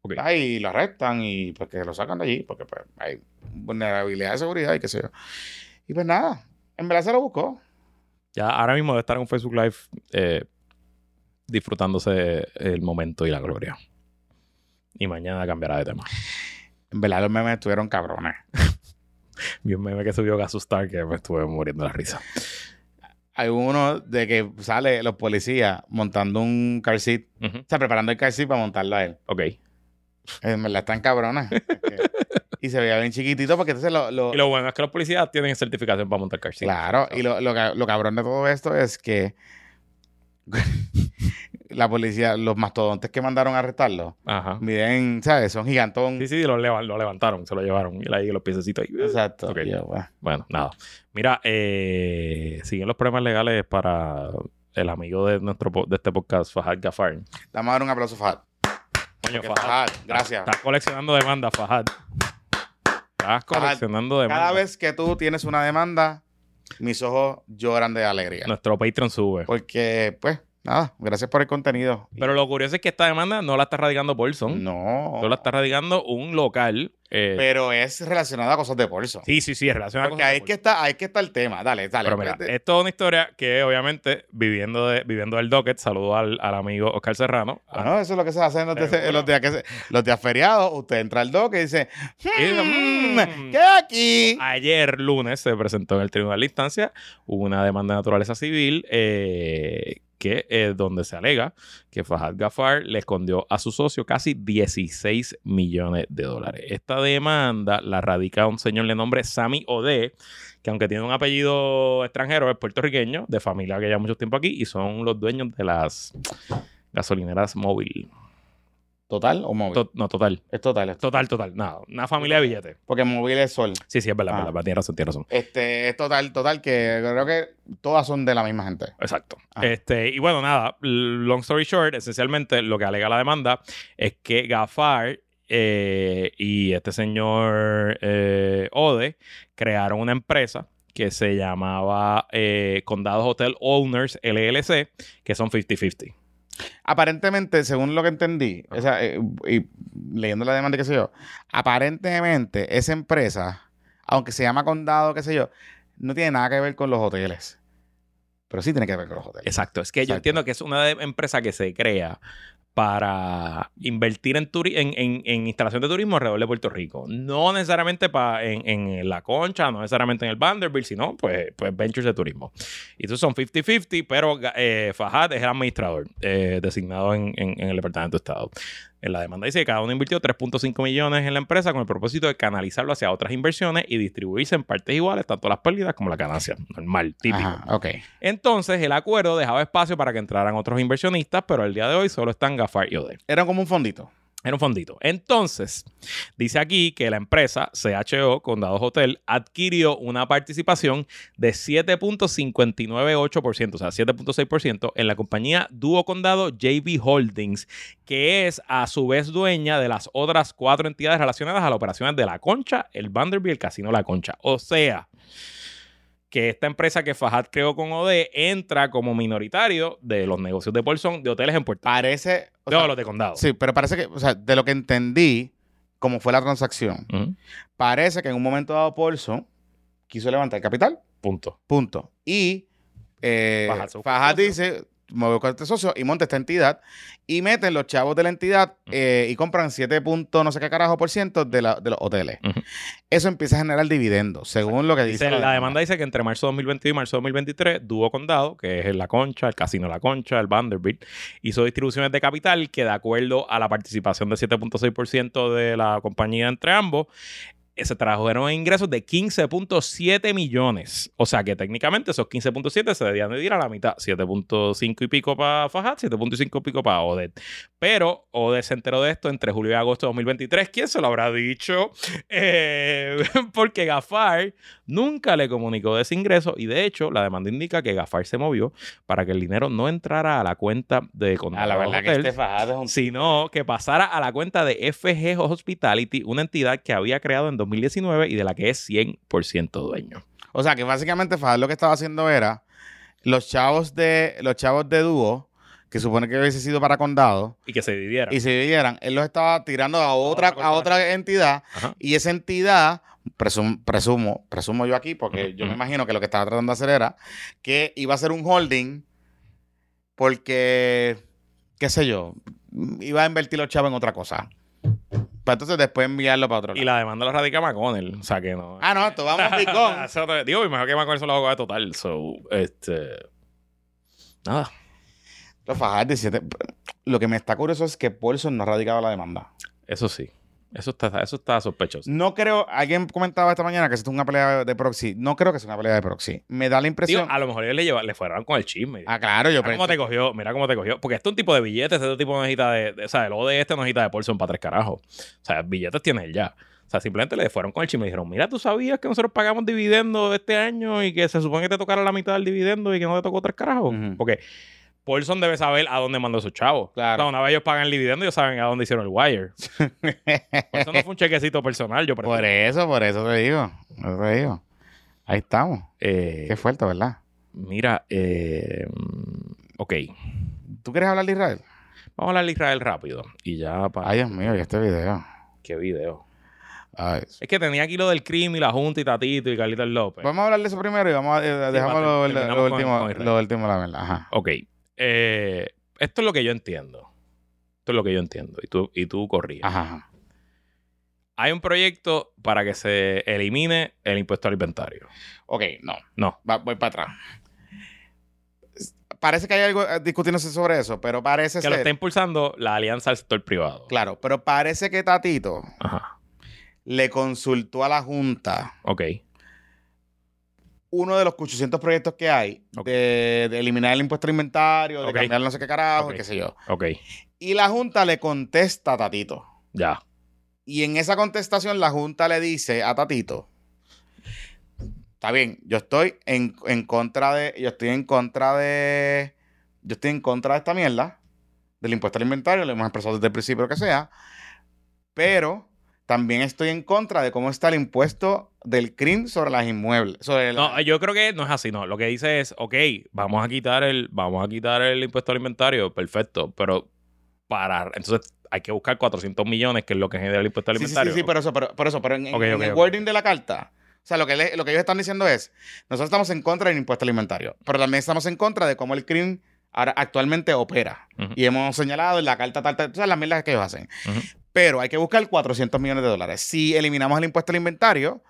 Ok. ¿verdad? Y lo arrestan y pues que lo sacan de allí porque pues, hay vulnerabilidad de seguridad y qué sé yo. Y pues nada, en verdad se lo buscó. Ya ahora mismo debe estar en un Facebook Live eh, disfrutándose el momento y la gloria. Y mañana cambiará de tema. En verdad los memes estuvieron cabrones. [laughs] Vi un meme que subió Gasus Star que me estuve muriendo la risa. Hay uno de que sale los policías montando un car seat, o sea, preparando el car seat para montarlo a él. Ok. En verdad están cabrones. [laughs] y se veía bien chiquitito porque entonces lo... lo- Y lo bueno es que los policías tienen certificación para montar car seat. claro, y lo, lo, lo cabrón de todo esto es que la policía, los mastodontes que mandaron a arrestarlo, Ajá. miden, ¿sabes? Son gigantón. Sí, sí, lo, leva- lo levantaron, se lo llevaron. Y ahí los piececitos ahí. Exacto. Ok. Y yo, bueno. Bueno, nada. Mira, eh, siguen los problemas legales para el amigo de nuestro de este podcast, Fahad Gafar. Vamos a dar un aplauso a Fahad. Coño. Fahad, gracias. Estás coleccionando demandas, Fahad. Estás coleccionando demandas. Cada vez que tú tienes una demanda, mis ojos lloran de alegría. Nuestro Patreon sube. Porque, pues, nada, gracias por el contenido. Pero lo curioso es que esta demanda no la está radicando Paulson. no. No la está radicando un local. eh, Pero es relacionado a cosas de bolso. sí, sí, sí, es relacionado Porque con ahí que está, ahí que está el tema. Dale, dale. Pero mira, Espérate. es toda una historia que obviamente viviendo de, viviendo del docket, saludo al, al amigo Oscar Serrano. Ah, Bueno, eso es lo que se hace en los, días- los días feriados. Usted entra al dock y dice, "Hmm, "Mm". ¿qué aquí? Ayer lunes se presentó en el tribunal de instancia una demanda de naturaleza civil eh, que eh, donde se alega que Fahad Gafar le escondió a su socio casi 16 millones de dólares. Esta demanda la radica un señor de nombre Sami Ode, que aunque tiene un apellido extranjero, es puertorriqueño, de familia que lleva mucho tiempo aquí, y son los dueños de las gasolineras móvil. ¿Total o móvil? To- no, total. es total. es Total, total. Nada, una familia de billetes. Porque móvil es sol. Sí, sí, es verdad, Ah. verdad, Tienes razón, tienes razón. Este, es total, total, que creo que todas son de la misma gente. Exacto. Ajá. Este, y bueno, nada, long story short, esencialmente lo que alega la demanda es que Gafar eh, y este señor eh, Ode crearon una empresa que se llamaba eh, Condados Hotel Owners LLC, que son 50-50. Aparentemente, según lo que entendí, o sea, eh, y leyendo la demanda, qué sé yo, aparentemente esa empresa, aunque se llama condado, qué sé yo, no tiene nada que ver con los hoteles. Pero sí tiene que ver con los hoteles. Exacto. Es que yo entiendo que es una empresa que se crea para invertir en, en, en- en instalación de turismo alrededor de Puerto Rico. No necesariamente pa- en, La Concha, no necesariamente en el Vanderbilt, sino pues, pues ventures de turismo. Y estos son 50-50, pero eh, Fajad es el administrador eh, designado en el Departamento de Estado. En la demanda dice que cada uno invirtió 3.5 millones en la empresa con el propósito de canalizarlo hacia otras inversiones y distribuirse en partes iguales, tanto las pérdidas como las ganancias. Normal, típico. Ajá, ok. Entonces, el acuerdo dejaba espacio para que entraran otros inversionistas, pero el día de hoy solo están Gafar y Ode. Era como un fondito. Era un fondito. Entonces, dice aquí que la empresa CHO, Condados Hotel, adquirió una participación de 7.598%, o sea, 7.6% en la compañía Dúo Condado JB Holdings, que es a su vez dueña de las otras cuatro entidades relacionadas a las operaciones de La Concha, el Vanderbilt y el Casino La Concha. O sea, que esta empresa que Fajad creó con OD entra como minoritario de los negocios de Polson de hoteles en Puerto Parece. o No, sea, los de condado. sí, pero parece que, o sea, de lo que entendí, como fue la transacción, parece que en un momento dado Paulson quiso levantar capital. Punto. Punto. Y eh, Fajad dice, me voy con este socio y monta esta entidad y meten los chavos de la entidad eh, y compran 7 puntos no sé qué carajo por ciento de, la- de los hoteles. Eso empieza a generar dividendos, según lo que dice, la demanda. dice que entre marzo de 2022 y marzo de 2023, Dúo Condado, que es La Concha, el Casino La Concha, el Vanderbilt, hizo distribuciones de capital que de acuerdo a la participación de 7.6% de la compañía entre ambos, se trajeron ingresos de 15.7 millones. O sea que técnicamente esos 15.7 se debían de ir a la mitad. 7.5 y pico para Fajad, 7.5 y pico para Odette. Pero Odette se enteró de esto entre julio y agosto de 2023. ¿Quién se lo habrá dicho? Eh, [laughs] porque Gafar nunca le comunicó de ese ingreso y de hecho la demanda indica que Gafar se movió para que el dinero no entrara a la cuenta de Ah, Condado la verdad que este es un... sino que pasara a la cuenta de FG Hospitality, una entidad que había creado en 2019 y de la que es 100% dueño. O sea, que básicamente Fajad lo que estaba haciendo era los chavos de los chavos de dúo, que supone que hubiese sido para condado, Y que se dividiera. y se dividieran, él los estaba tirando a otra, otra a otra entidad Ajá. y esa entidad, presum- presumo, presumo yo aquí, porque yo me imagino que lo que estaba tratando de hacer era que iba a ser un holding porque, qué sé yo, iba a invertir los chavos en otra cosa. Para entonces después enviarlo para otro lado. Y la demanda la radica McConnell. O sea que no. Ah, no, esto vamos picón. [laughs] Digo, mejor que McConnell se lo haga total. So, este. Nada. Fajad 17. Lo que me está curioso es que Paulson no ha radicado la demanda. Eso sí. Eso está, eso está sospechoso. No creo, alguien comentaba esta mañana que esto es una pelea de proxy. No creo que sea una pelea de proxy. Me da la impresión. a lo mejor ellos le, lleva, le fueron con el chisme. ah, claro, yo Mira cómo te cogió, mira cómo te cogió. Porque esto es un tipo de billetes, este tipo no necesita de, de- o sea, el O de este no necesita de Paulson para tres carajos. O sea, billetes tiene él ya. O sea, simplemente le fueron con el chisme y dijeron, mira, tú sabías que nosotros pagamos dividendo este año y que se supone que te tocara la mitad del dividendo y que no te tocó tres carajos. Porque Paulson debe saber a dónde mandó esos chavos. Claro. O sea, una vez ellos pagan el dividendo, ellos saben a dónde hicieron el wire. [laughs] Por eso no fue un chequecito personal, yo Por prefiero. eso, por eso te digo. Por eso te digo. Ahí estamos. Eh, Qué fuerte, ¿verdad? mira, eh, ok. ¿Tú quieres hablar de Israel? Vamos a hablar de Israel rápido. Y ya para... Ay, Dios mío, y este video. Qué video. Ay. Es que tenía aquí lo del crimen y la Junta y Tatito y Carlitos López. Vamos a hablar de eso primero y vamos a, eh, dejamos lo, último, con lo último, la verdad. Ajá. Ok. Eh, esto es lo que yo entiendo. Esto es lo que yo entiendo. Y tú, y tú corrías. Ajá. Hay un proyecto para que se elimine el impuesto al inventario. Ok, no. No. Va- voy para atrás. Parece que hay algo eh, discutiéndose sobre eso, pero parece Que ser... lo está impulsando la alianza al sector privado. Claro, pero parece que Tatito Ajá. le consultó a la Junta Ok. Uno de los 800 proyectos que hay de, de eliminar el impuesto al inventario, de cambiar no sé qué carajo, qué sé yo. Ok, Y la Junta le contesta a Tatito. ya. Y en esa contestación la Junta le dice a Tatito, está bien, yo estoy en, en contra de, yo estoy en contra de, yo estoy en contra de esta mierda, del impuesto al inventario, lo hemos expresado desde el principio, lo que sea, pero también estoy en contra de cómo está el impuesto del CRIM sobre las inmuebles, sobre la- No, yo creo que no es así, no. Lo que dice es, ok, vamos a quitar el, vamos a quitar el impuesto al inventario, perfecto, pero para, entonces hay que buscar 400 millones, que es lo que genera el impuesto al Sí, sí, inventario. sí, sí, por eso, pero, por eso, pero en, el wording de la carta, o sea, lo que, le- lo que ellos están diciendo es, nosotros estamos en contra del impuesto alimentario, pero también estamos en contra de cómo el CRIM ahora actualmente opera. Y hemos señalado en la carta tal, tal, todas las mierdas que ellos hacen. Pero hay que buscar 400 millones de dólares. Si eliminamos el impuesto al inventario,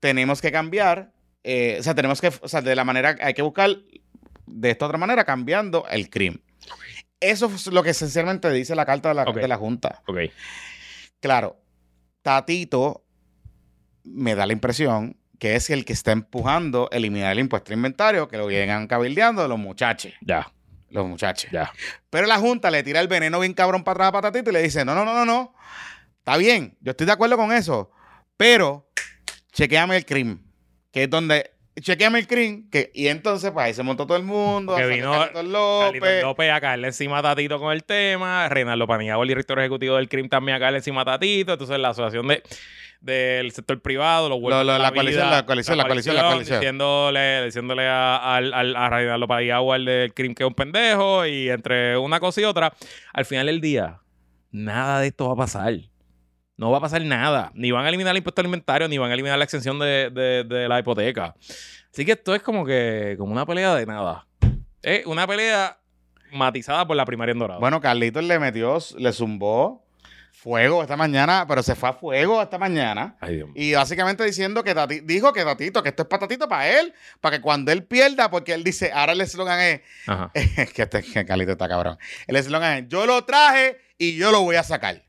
tenemos que cambiar, eh, o sea, tenemos que, o sea, de la manera, hay que buscar de esta otra manera, cambiando el CRIM. Eso es lo que esencialmente dice la carta de la, Ok. de la Junta. Ok, Claro, Tatito me da la impresión que es el que está empujando eliminar el impuesto al inventario, que lo llegan cabildeando los muchachos. ya, Los muchachos. ya. Pero la Junta le tira el veneno bien cabrón para atrás a Tatito y le dice: No, no, no, no, no. Está bien, yo estoy de acuerdo con eso. Pero chequeame el crimen. Que es donde. Chequeame el crimen. Que, y entonces, pues ahí se montó todo el mundo. Que vino Carlitos López. Carlitos López a caerle encima a Tatito con el tema. Reinaldo Paniagua, el director ejecutivo del CRIM, también a caerle encima a Tatito. Entonces, la asociación de, del sector privado, los vueltos Lo- lo- de la coalición, la coalición, la coalición, la coalición. Diciéndole, diciéndole a, al- al- a Reinaldo Paniagua, el del CRIM, que es un pendejo. Y entre una cosa y otra, al final del día, nada de esto va a pasar. No va a pasar nada. Ni van a eliminar el impuesto alimentario, ni van a eliminar la exención de, de- de la hipoteca. Así que esto es como que como una pelea de nada. Es una pelea matizada por la primaria en dorado. Bueno, Carlitos le metió, le zumbó fuego esta mañana, pero se fue a fuego esta mañana. Ay, Dios. Y básicamente diciendo que Tati- dijo que Tatito, que esto es para Tatito, para él, para que cuando él pierda, porque él dice, ahora el eslogan es, Ajá. [laughs] que este que Carlito está cabrón. El eslogan es, yo lo traje y yo lo voy a sacar.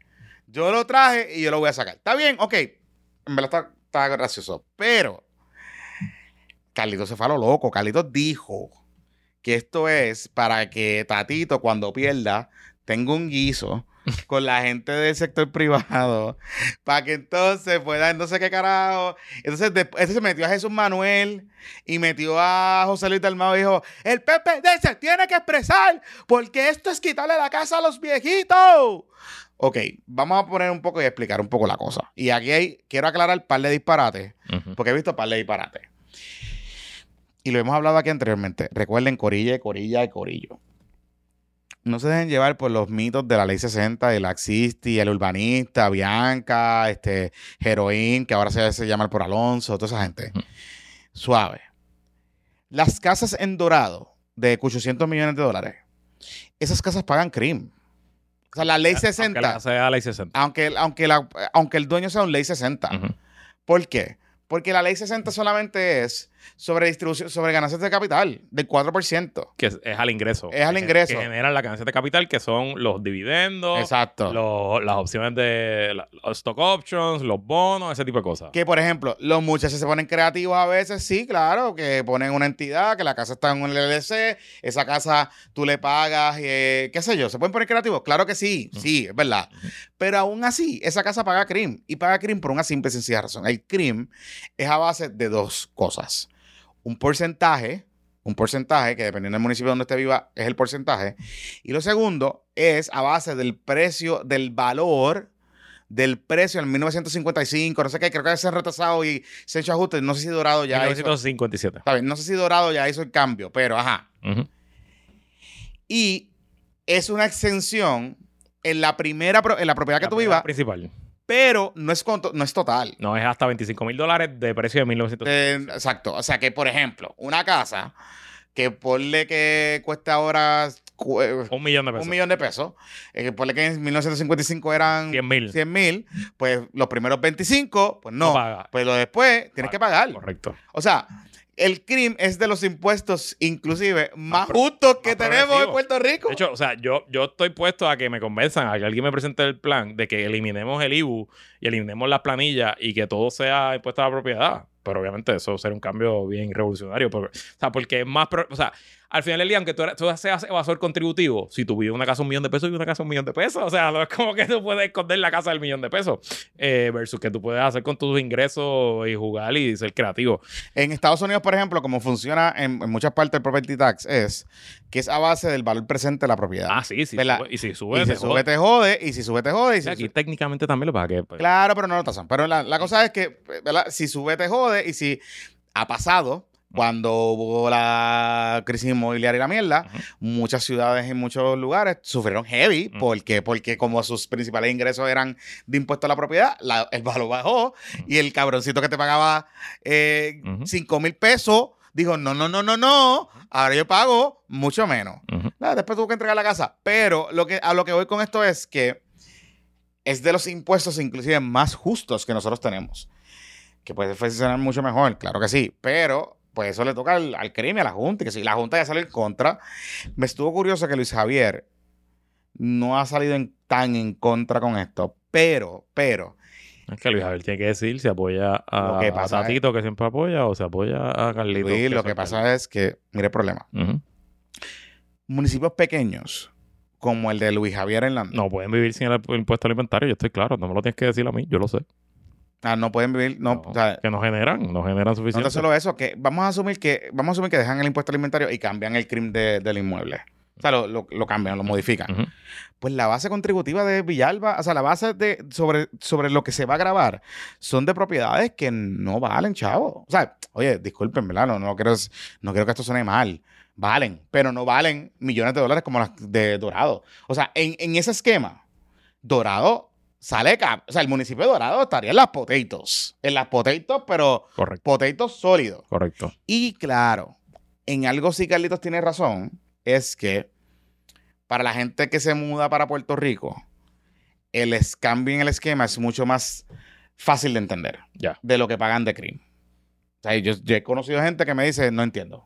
Yo lo traje y yo lo voy a sacar. Está bien, ok. En verdad está, está gracioso. Pero Carlito se fue a lo loco. Carlito dijo que esto es para que Tatito cuando pierda tenga un guiso con la gente del sector privado para que entonces pueda no sé qué carajo entonces después se metió a Jesús Manuel y metió a José Luis Dalmado y dijo el PPD se tiene que expresar porque esto es quitarle la casa a los viejitos ok vamos a poner un poco y explicar un poco la cosa y aquí hay, quiero aclarar un par de disparates porque he visto par de disparates. Y lo hemos hablado aquí anteriormente. Recuerden Corilla, Corilla y Corillo. No se dejen llevar por los mitos de la ley 60, el Axisti, el urbanista, Bianca, este, Heroín, que ahora se, se llama por Alonso, toda esa gente. Ujú. Suave. Las casas en Dorado de 800 millones de dólares, esas casas pagan crimen. O sea, la ley Aunque 60, la sea ley 60. aunque, aunque, la- aunque el dueño sea un ley 60, Ujú. ¿Por qué? Porque la ley 60 solamente es sobre distribución, sobre ganancias de capital del 4%. Que es, es al ingreso. Es al ingreso. Que generan las ganancias de capital, que son los dividendos, Exacto. los- las opciones de los stock options, los bonos, ese tipo de cosas. Que, por ejemplo, los muchachos se ponen creativos a veces, sí, claro, que ponen una entidad, que la casa está en un LLC, esa casa tú le pagas, eh, qué sé yo, ¿se pueden poner creativos? Claro que sí, sí, es verdad. Pero aún así, esa casa paga CRIM y paga CRIM por una simple y sencilla razón. El CRIM es a base de dos cosas. Un porcentaje, un porcentaje que dependiendo del municipio donde esté viva es el porcentaje. Y lo segundo es a base del precio, del valor del precio en 1955, no sé qué, creo que se han retrasado y se han hecho ajustes, no sé si Dorado ya hizo, 1957. está bien, no sé si Dorado ya hizo el cambio, pero ajá. Y es una exención en la primera, en la propiedad que La tú vivas, principal. Pero no es, conto- no es total. No es hasta 25 mil dólares de precio de 1957. Eh, exacto. O sea que, por ejemplo, una casa que ponle que cuesta ahora eh, Un millón de pesos. un millón de pesos, eh, ponle que en 1955 eran 100 mil. 100 mil, pues los primeros 25, pues no. No paga. Pues lo después tienes que pagar. Correcto. O sea, el CRIM es de los impuestos, inclusive, más, pro- justos que más tenemos en. Puerto Rico. De hecho, o sea, yo, yo estoy puesto a que me convenzan, a que alguien me presente el plan de que eliminemos el IBU y eliminemos las planillas y que todo sea impuesto a la propiedad. pero obviamente eso sería un cambio bien revolucionario. Porque, o sea, porque es más. pro- o sea, al final del día, aunque tú, eres- tú seas evasor contributivo, si tú vives una casa un millón de pesos y una casa un millón de pesos, o sea, no es como que tú puedes esconder la casa del millón de pesos eh, versus que tú puedes hacer con tus ingresos y jugar y ser creativo. En Estados Unidos, por ejemplo, como funciona en, en muchas partes el property tax, es que es a base del valor presente de la propiedad. Ah, sí, sí. Y si sube, y te si sube, jode. te jode, y si sube, te jode. Y si aquí sube- técnicamente también lo pasa que. pues, Claro, pero no lo tasan. Pero la, la cosa es que, ¿verdad? Si sube, te jode. Y si ha pasado, cuando hubo la crisis inmobiliaria y la mierda, muchas ciudades en muchos lugares sufrieron heavy. Ujú. ¿Por qué? Porque como sus principales ingresos eran de impuesto a la propiedad, la- el valor bajó. Y el cabroncito que te pagaba eh, Ujú. 5 mil pesos dijo, no, no, no, no, no. Ahora yo pago mucho menos. Nada, después tuvo que entregar la casa. Pero lo que, a lo que voy con esto es que es de los impuestos inclusive más justos que nosotros tenemos. Que puede funcionar mucho mejor, claro que sí. Pero pues eso le toca al, al crimen, a la Junta. y Que si la Junta ya salió en contra. Me estuvo curioso que Luis Javier no ha salido en- tan en contra con esto. Pero, pero, Es que Luis Javier tiene que decir si apoya a, Lo que a siempre apoya, o se apoya a Carlitos. Luis, lo que pasa es que, mire el problema. Municipios pequeños, como el de Luis Javier en la... No pueden vivir sin el impuesto alimentario, yo estoy claro, no me lo tienes que decir a mí, yo lo sé. Ah, no pueden vivir, no, No, o sea, que no generan, no generan suficiente. solo eso, que vamos a asumir que vamos a asumir que dejan el impuesto alimentario y cambian el crimen de- del inmueble. O sea, lo, lo- lo cambian, lo modifican. Pues la base contributiva de Villalba, o sea, la base de sobre, sobre lo que se va a grabar son de propiedades que no valen, chavo. O sea, oye, disculpen, ¿verdad? No, no, quiero, no quiero que esto suene mal. Valen, pero no valen millones de dólares como las de Dorado. O sea, en, en ese esquema, Dorado sale, cap- o sea, el municipio de Dorado estaría en las potatoes. En las potatoes, pero Correcto, potatoes sólidos. correcto. Y claro, en algo sí Carlitos tiene razón, es que para la gente que se muda para Puerto Rico, el cambio en el esquema es mucho más fácil de entender de lo que pagan de CRIM. O sea, yo, yo he conocido gente que me dice, no entiendo.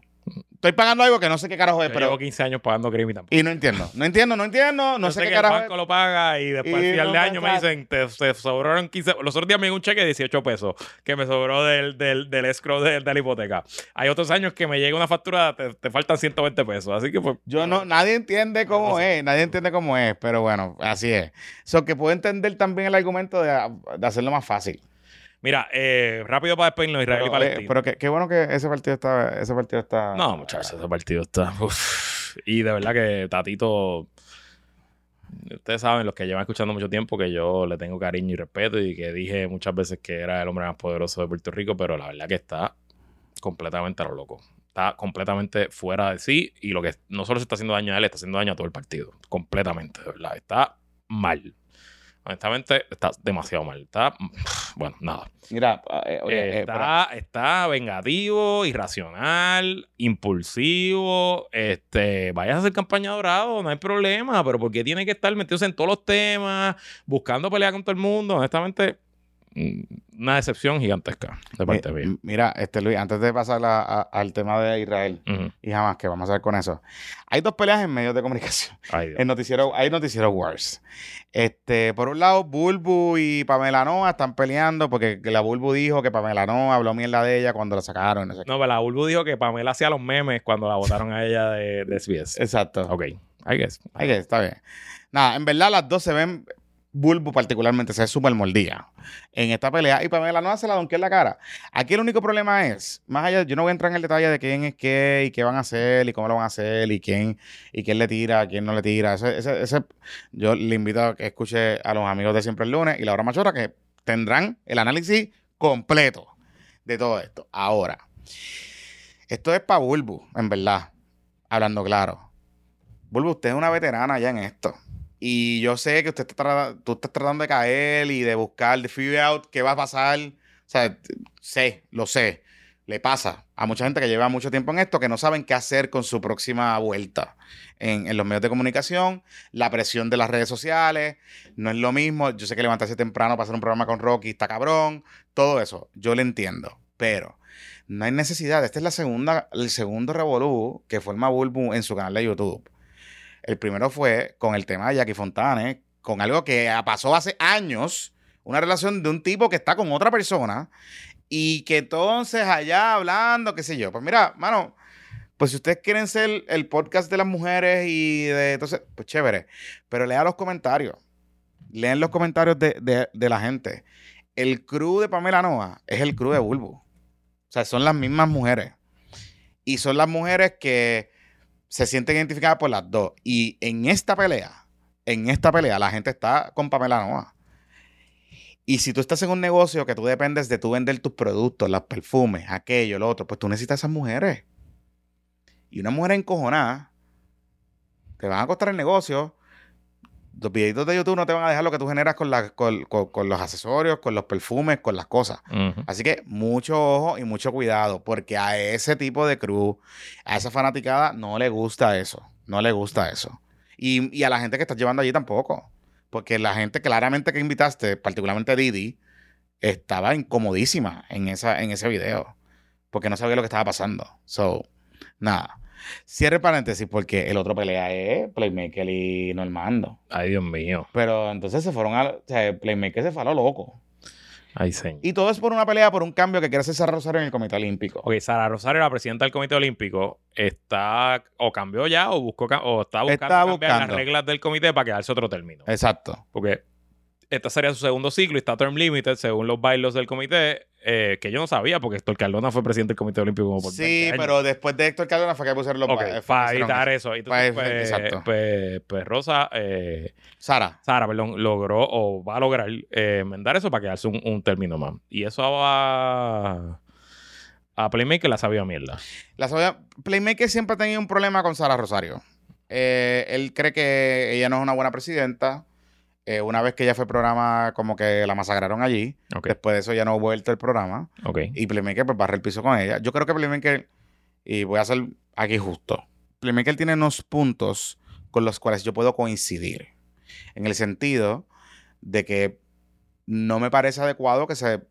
Estoy pagando algo que no sé qué carajo es, Yo pero... llevo 15 años pagando crimen tampoco. Y no entiendo. No entiendo, no entiendo, no Yo sé qué que carajo el es. banco lo paga y después al final no de año me dicen, te, te sobraron 15... Los otros días me llegó un cheque de 18 pesos que me sobró del, del, del escrow de, de la hipoteca. Hay otros años que me llega una factura, te, te faltan 120 pesos. Así que pues... Yo no, nadie entiende cómo No sé. es, nadie entiende cómo es, pero bueno, así es. So que puedo entender también el argumento de, de hacerlo más fácil. Mira, eh, rápido para despedirnos, Israel y Pero, eh, Palestina. pero qué, qué bueno que ese partido está, ese partido está. No, muchachos, ese partido está. [laughs] uf. Y de verdad que Tatito. Ustedes saben, los que llevan escuchando mucho tiempo, que yo le tengo cariño y respeto y que dije muchas veces que era el hombre más poderoso de Puerto Rico, pero la verdad que está completamente a lo loco. Está completamente fuera de sí y lo que no solo se está haciendo daño a él, está haciendo daño a todo el partido. Completamente, de verdad. Está mal. Honestamente, está demasiado mal. Está, bueno, nada. Mira, eh, oye, eh, está, está vengativo, irracional, impulsivo. Este, vayas a hacer campaña dorado, no hay problema, pero ¿por qué tiene que estar metido en todos los temas, buscando pelear con todo el mundo? Honestamente, una decepción gigantesca de parte mía. mira, este Luis, antes de pasar a- a- al tema de Israel y jamás que vamos a ver con eso. Hay dos peleas en medios de comunicación. Ay. El noticiero, hay noticiero wars. Este, por un lado, Bulbu y Pamela Noa están peleando porque la Bulbu dijo que Pamela Noa habló mierda de ella cuando la sacaron. No sé qué. No, pero la Bulbu dijo que Pamela hacía los memes cuando la votaron a ella de, de SBS. Exacto. Ok, I guess. Hay que, está bien. Nada, en verdad las dos se ven, Bulbu particularmente, se súper mordida en esta pelea y Pamela no hace la donque en la cara. Aquí el único problema es, más allá, yo no voy a entrar en el detalle de quién es qué y qué van a hacer y cómo lo van a hacer y quién, y quién le tira, quién no le tira. Ese, ese, ese- yo le invito a que escuche a los amigos de Siempre el Lunes y la hora machora que tendrán el análisis completo de todo esto. Ahora, esto es para Bulbu, en verdad, hablando claro. Bulbo, usted es una veterana ya en esto. Y yo sé que usted está, tú estás tratando de caer y de buscar, de figure out qué va a pasar. O sea, sé, lo sé. Le pasa a mucha gente que lleva mucho tiempo en esto que no saben qué hacer con su próxima vuelta en, en los medios de comunicación, la presión de las redes sociales, no es lo mismo. Yo sé que levantarse temprano para hacer un programa con Rocky está cabrón, todo eso, yo lo entiendo, pero no hay necesidad. Este es la segunda, el segundo revolú que forma Bulbu en su canal de YouTube. El primero fue con el tema de Jackie Fontane, con algo que pasó hace años, Una relación de un tipo que está con otra persona y que entonces allá hablando, qué sé yo. Pues mira, mano, pues si ustedes quieren ser el podcast de las mujeres y de entonces, pues chévere. Pero lea los comentarios. Lean los comentarios de, de- de la gente. El crew de Pamela Noa es el crew de Bulbu. O sea, son las mismas mujeres. Y son las mujeres que se sienten identificadas por las dos. Y en esta pelea, en esta pelea, la gente está con Pamela. Y si tú estás en un negocio que tú dependes de tú vender tus productos, los perfumes, aquello, lo otro, pues tú necesitas esas mujeres. Y una mujer encojonada te van a costar el negocio. Los videitos de YouTube no te van a dejar lo que tú generas con, la- con- con- con los accesorios, con los perfumes, con las cosas. Así que mucho ojo y mucho cuidado, porque a ese tipo de crew, a esa fanaticada, no le gusta eso. No le gusta eso. Y, y a la gente que estás llevando allí tampoco. Porque la gente claramente que invitaste, particularmente Didi, estaba incomodísima en, esa, en ese video. Porque no sabía lo que estaba pasando. So, nada. Cierre paréntesis, porque el otro pelea es Playmaker y Normando. Ay, Dios mío. Pero entonces se fueron a. O sea, Playmaker se fue a lo loco. Ay, señor. Y todo es por una pelea, por un cambio que quiere hacer Sara Rosario en el Comité Olímpico. Ok, Sara Rosario, la presidenta del Comité Olímpico, está o cambió ya o buscó o está buscando Está cambiar buscando. las reglas del comité para quedarse otro término. Exacto. Porque este sería su segundo ciclo y está term limited según los bailos del comité, eh, que yo no sabía porque Héctor Cardona fue presidente del Comité Olímpico como por 20 Sí, pero después de Héctor Cardona fue que pusieron los Ok, pa- fue que para evitar eso. Entonces, pues, exacto. pues, pues Rosa, eh, Sara. Sara, perdón, logró o va a lograr eh, enmendar eso para quedarse un, un término más. Y eso va a Playmaker la sabía mierda. La sabia- Playmaker siempre ha tenido un problema con Sara Rosario. Eh, él cree que ella no es una buena presidenta. Eh, una vez que ella fue programa, como que la masacraron allí. Después de eso ya no ha vuelto el programa. ok. Y Playmaker pues barre el piso con ella. Yo creo que Playmaker, y voy a ser aquí justo, Playmaker tiene unos puntos con los cuales yo puedo coincidir. En el sentido de que no me parece adecuado que se,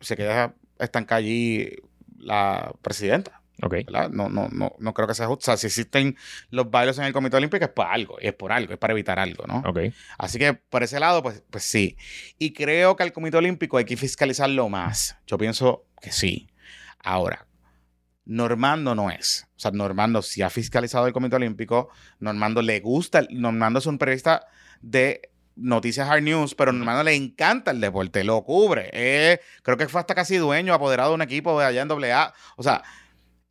se quede estancada allí la presidenta. Ok. ¿verdad? No, no, no, no creo que sea justo. O sea, si existen los bailos en el Comité Olímpico es por algo, es por algo, es para evitar algo, ¿no? Ok. Así que por ese lado, pues, pues sí. Y creo que al Comité Olímpico hay que fiscalizarlo más. Yo pienso que sí. Ahora, Normando no es. O sea, Normando sí ha fiscalizado el Comité Olímpico. Normando le gusta. Normando es un periodista de noticias hard news, pero Normando le encanta el deporte, lo cubre. Eh, creo que fue hasta casi dueño, apoderado de un equipo de allá en AA. O sea,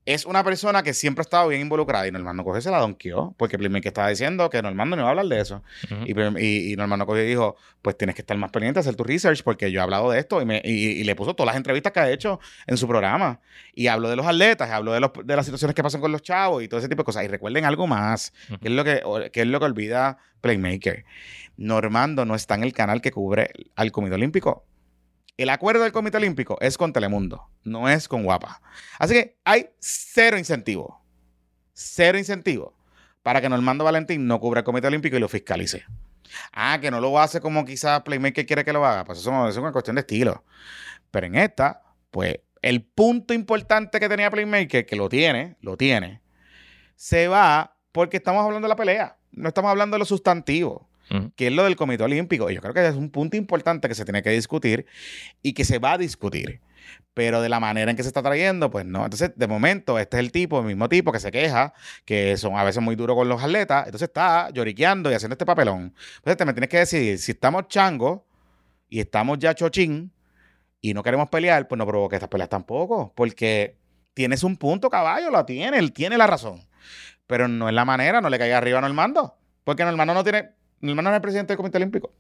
es una persona que siempre ha estado bien involucrada y Normando cogió y se la donkeó, porque Playmaker estaba diciendo que Normando no iba a hablar de eso. Ujú. Y, Plim- y, y Normando cogió y dijo, pues tienes que estar más pendiente, hacer tu research, porque yo he hablado de esto y, me- y- y le puso todas las entrevistas que ha hecho en su programa. Y habló de los atletas, habló de, los, de las situaciones que pasan con los chavos y todo ese tipo de cosas. Y recuerden algo más, que es lo que, que es lo que olvida Playmaker. Normando no está en el canal que cubre al Comité Olímpico. El acuerdo del Comité Olímpico es con Telemundo, no es con Guapa. Así que hay cero incentivo, cero incentivo para que Normando Valentín no cubra el Comité Olímpico y lo fiscalice. Ah, que no lo hace como quizás Playmaker quiere que lo haga. Pues eso, es una cuestión de estilo. Pero en esta, pues el punto importante que tenía Playmaker, que lo tiene, lo tiene, se va porque estamos hablando de la pelea. No estamos hablando de lo sustantivo, Ujú. que es lo del Comité Olímpico. Y yo creo que es un punto importante que se tiene que discutir y que se va a discutir. Pero de la manera en que se está trayendo, pues no. Entonces, de momento, este es el tipo, el mismo tipo que se queja, que son a veces muy duros con los atletas. Entonces está lloriqueando y haciendo este papelón. Entonces, te me tienes que decidir si estamos changos y estamos ya chochín y no queremos pelear, pues no provoque estas peleas tampoco. Porque tienes un punto, caballo, lo tiene, él tiene la razón. Pero no es la manera, no le caiga arriba a Normando. Porque Normando no tiene. Normando no es el presidente del Comité Olímpico.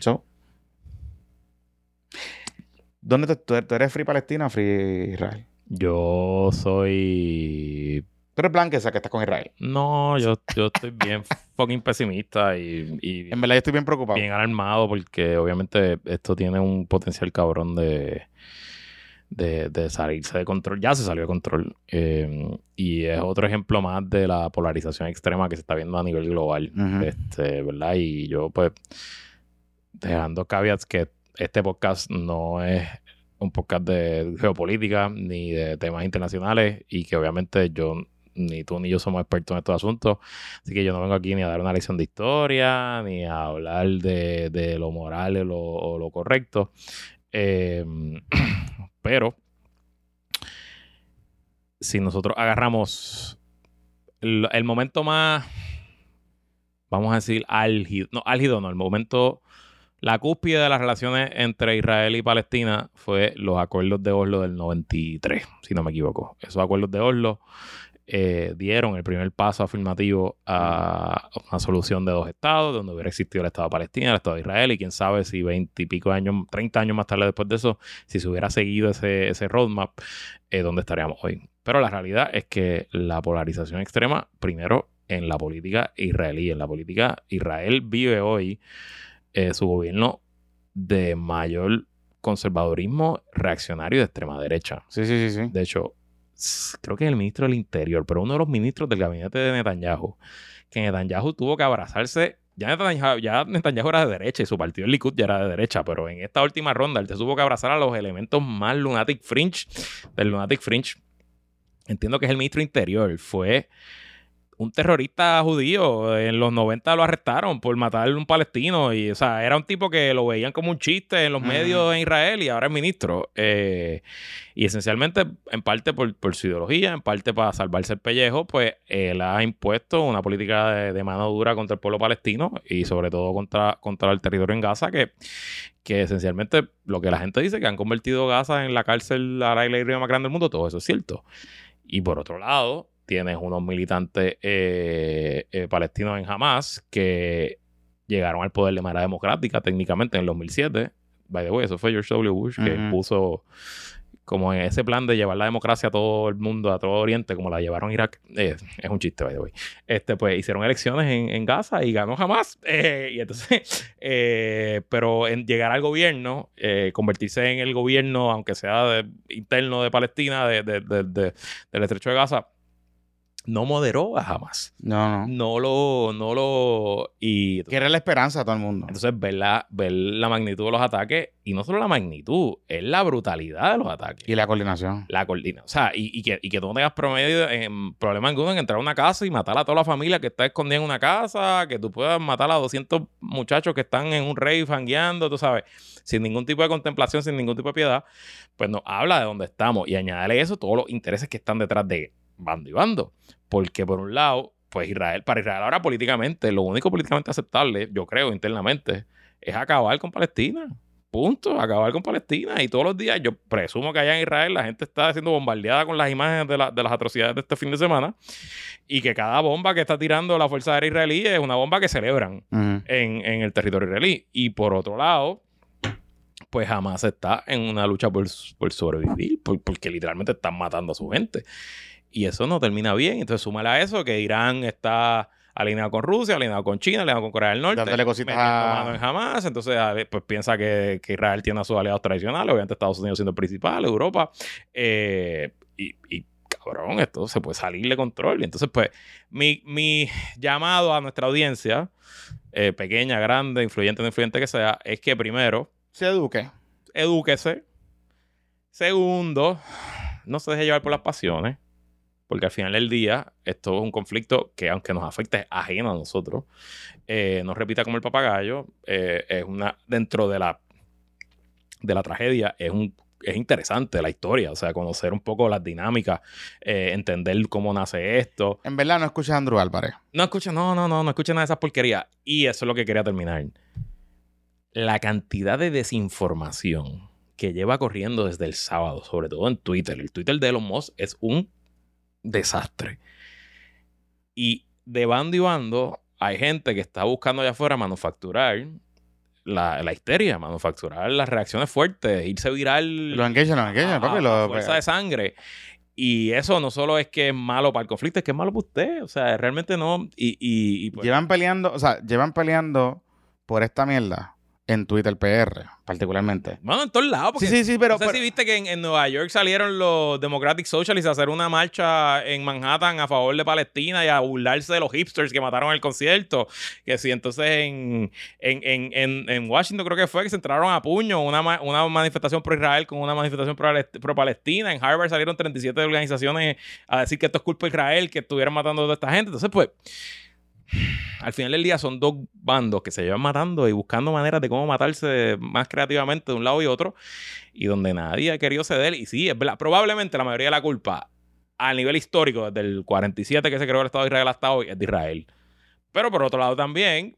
So, ¿Dónde tú, tú- tú eres Free Palestina o Free Israel? Yo soy. Tú eres blanca esa que estás con Israel. No, yo, yo estoy bien [laughs] fucking pesimista y, y En verdad, yo estoy bien preocupado. bien alarmado porque obviamente esto tiene un potencial cabrón de, de, de salirse de control. Ya se salió de control. Eh, y es otro ejemplo más de la polarización extrema que se está viendo a nivel global. Este, ¿Verdad? Y yo, pues, dejando caveats que este podcast no es un podcast de geopolítica ni de temas internacionales y que obviamente yo ni tú ni yo somos expertos en estos asuntos, así que yo no vengo aquí ni a dar una lección de historia, ni a hablar de, lo moral o lo, correcto. Em, [clears throat] pero si nosotros agarramos el, momento más, vamos a decir, álgido, no, álgido no, el momento, la cúspide de las relaciones entre Israel y Palestina fue los acuerdos de Oslo del 93, si no me equivoco. Esos acuerdos de Oslo eh, dieron el primer paso afirmativo a una solución de dos estados, donde hubiera existido el Estado de Palestina, el Estado de Israel, y quién sabe si 20 y pico años, 30 años más tarde después de eso, si se hubiera seguido ese, ese roadmap, eh, ¿dónde estaríamos hoy? Pero la realidad es que la polarización extrema, primero en la política israelí, en la política Israel vive hoy eh, su gobierno de mayor conservadurismo reaccionario de extrema derecha. Sí, sí, sí, sí. De hecho, creo que es el ministro del Interior, pero uno de los ministros del gabinete de Netanyahu, que Netanyahu tuvo que abrazarse. Ya Netanyahu, ya Netanyahu era de derecha y su partido, el Likud, ya era de derecha, pero en esta última ronda él se tuvo que abrazar a los elementos más lunatic fringe del lunatic fringe. Entiendo que es el ministro interior. Fue un terrorista judío. En los 90 lo arrestaron por matar a un palestino. Y, o sea, era un tipo que lo veían como un chiste en los medios en Israel y ahora es ministro. Eh, y esencialmente, en parte por, su ideología, en parte para salvarse el pellejo, pues él ha impuesto una política de, mano dura contra el pueblo palestino y sobre todo contra, contra el territorio en Gaza, que, que esencialmente lo que la gente dice, que han convertido Gaza en la cárcel al aire libre más grande del mundo, todo eso es cierto. Y por otro lado, tienes unos militantes eh, eh, palestinos en Hamas que llegaron al poder de manera democrática técnicamente en el 2007. By the way, eso fue George W. Bush que puso como en ese plan de llevar la democracia a todo el mundo, a todo Oriente, como la llevaron a Irak. Eh, es un chiste, by the way. Este, pues hicieron elecciones en, Gaza y ganó Hamas. [laughs] y entonces, pero en llegar al gobierno, convertirse en el gobierno, aunque sea interno de Palestina, de, del estrecho de Gaza, no moderó a jamás. No, no. No lo, no lo. Y. Quiere la esperanza a todo el mundo. Entonces, ver la, ver la magnitud de los ataques, y no solo la magnitud, es la brutalidad de los ataques. Y la coordinación. La coordinación. O sea, y, que, y que tú no tengas promedio, en, problema alguno en entrar a una casa y matar a toda la familia que está escondida en una casa, que tú puedas matar a 200 muchachos que están en un rey fangueando, tú sabes, sin ningún tipo de contemplación, sin ningún tipo de piedad, pues nos habla de dónde estamos. Y añadirle eso todos los intereses que están detrás de bando y bando. Porque por un lado, pues Israel, para Israel ahora políticamente, lo único políticamente aceptable, yo creo, internamente, es acabar con Palestina. Punto, acabar con Palestina. Y todos los días, yo presumo que allá en Israel la gente está siendo bombardeada con las imágenes de, las atrocidades de este fin de semana. Y que cada bomba que está tirando la Fuerza Aérea Israelí es una bomba que celebran en, el territorio israelí. Y por otro lado, pues jamás está en una lucha por, sobrevivir, porque literalmente están matando a su gente. Y eso no termina bien. Entonces, súmale a eso que Irán está alineado con Rusia, alineado con China, alineado con Corea del Norte. Dándole cositas a... en jamás. Entonces, pues piensa que, Israel tiene a sus aliados tradicionales, obviamente Estados Unidos siendo el principal, Europa. Eh, y, cabrón, esto se puede salir de control. Y entonces, pues, mi, mi llamado a nuestra audiencia, eh, pequeña, grande, influyente, no influyente que sea, es que primero... Se eduque. Edúquese. Segundo, no se deje llevar por las pasiones porque al final del día esto es un conflicto que aunque nos afecte ajeno a nosotros, eh, no repita como el papagayo, eh, es una, dentro de la, de la tragedia, es un es interesante la historia, o sea, conocer un poco las dinámicas, eh, entender cómo nace esto. En verdad no escuchas a Andrew Álvarez. No escuchas, no, no, no, no escuchas nada de esas porquerías. Y eso es lo que quería terminar. La cantidad de desinformación que lleva corriendo desde el sábado, sobre todo en Twitter. El Twitter de Elon Musk es un desastre. Y de bando y bando hay gente que está buscando allá afuera manufacturar la, la, histeria, manufacturar las reacciones fuertes, irse viral. Lo engage, lo engage, papi. Lo, fuerza de sangre. Y eso no solo es que es malo para el conflicto, es que es malo para usted. O sea, realmente no. Y, y, pues Llevan peleando, o sea, llevan peleando por esta mierda en Twitter PR, particularmente. Bueno, en todos lados. Porque Sí, sí, sí, pero... no sé si viste que en, en Nueva York salieron los Democratic Socialists a hacer una marcha en Manhattan a favor de Palestina y a burlarse de los hipsters que mataron el concierto. Que sí, entonces en, en, en, en, en Washington creo que fue que se entraron a puño una, una manifestación pro Israel con una manifestación pro, pro Palestina. En Harvard salieron 37 organizaciones a decir que esto es culpa de Israel, que estuvieran matando a toda esta gente. Entonces, pues, al final del día son dos bandos que se llevan matando y buscando maneras de cómo matarse más creativamente de un lado y otro, y donde nadie ha querido ceder. Y sí, es verdad, probablemente la mayoría de la culpa a nivel histórico, desde el 47 que se creó el Estado de Israel hasta hoy, es de Israel. Pero por otro lado también,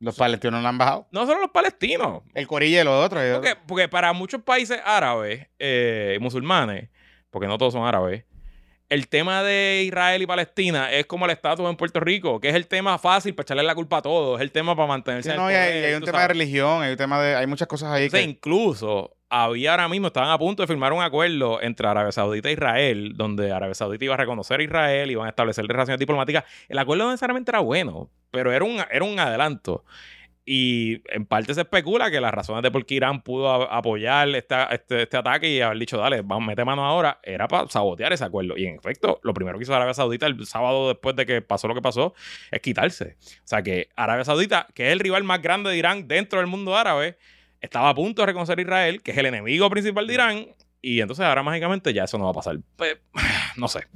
Los palestinos no han bajado. no solo los palestinos, El corillo y los otros. porque, porque para muchos países árabes, eh, musulmanes, porque no todos son árabes, el tema de Israel y Palestina es como el estatus en Puerto Rico, que es el tema fácil para echarle la culpa a todos, es el tema para mantenerse Sí, en el no, y hay, poder, y hay un tema de religión, hay un tema de... Hay muchas cosas ahí O sea, que... incluso había ahora mismo, estaban a punto de firmar un acuerdo entre Arabia Saudita e Israel, donde Arabia Saudita iba a reconocer a Israel, iban a establecer relaciones diplomáticas. El acuerdo no necesariamente era bueno, pero era un, era un adelanto. Y en parte se especula que las razones de por qué Irán pudo apoyar esta- este, este ataque y haber dicho, dale, vamos, mete mano ahora, era para sabotear ese acuerdo. Y en efecto, lo primero que hizo Arabia Saudita el sábado después de que pasó lo que pasó es quitarse. O sea que Arabia Saudita, que es el rival más grande de Irán dentro del mundo árabe, estaba a punto de reconocer a Israel, que es el enemigo principal de Irán, y entonces ahora mágicamente ya eso no va a pasar. Pues, [sighs] no sé.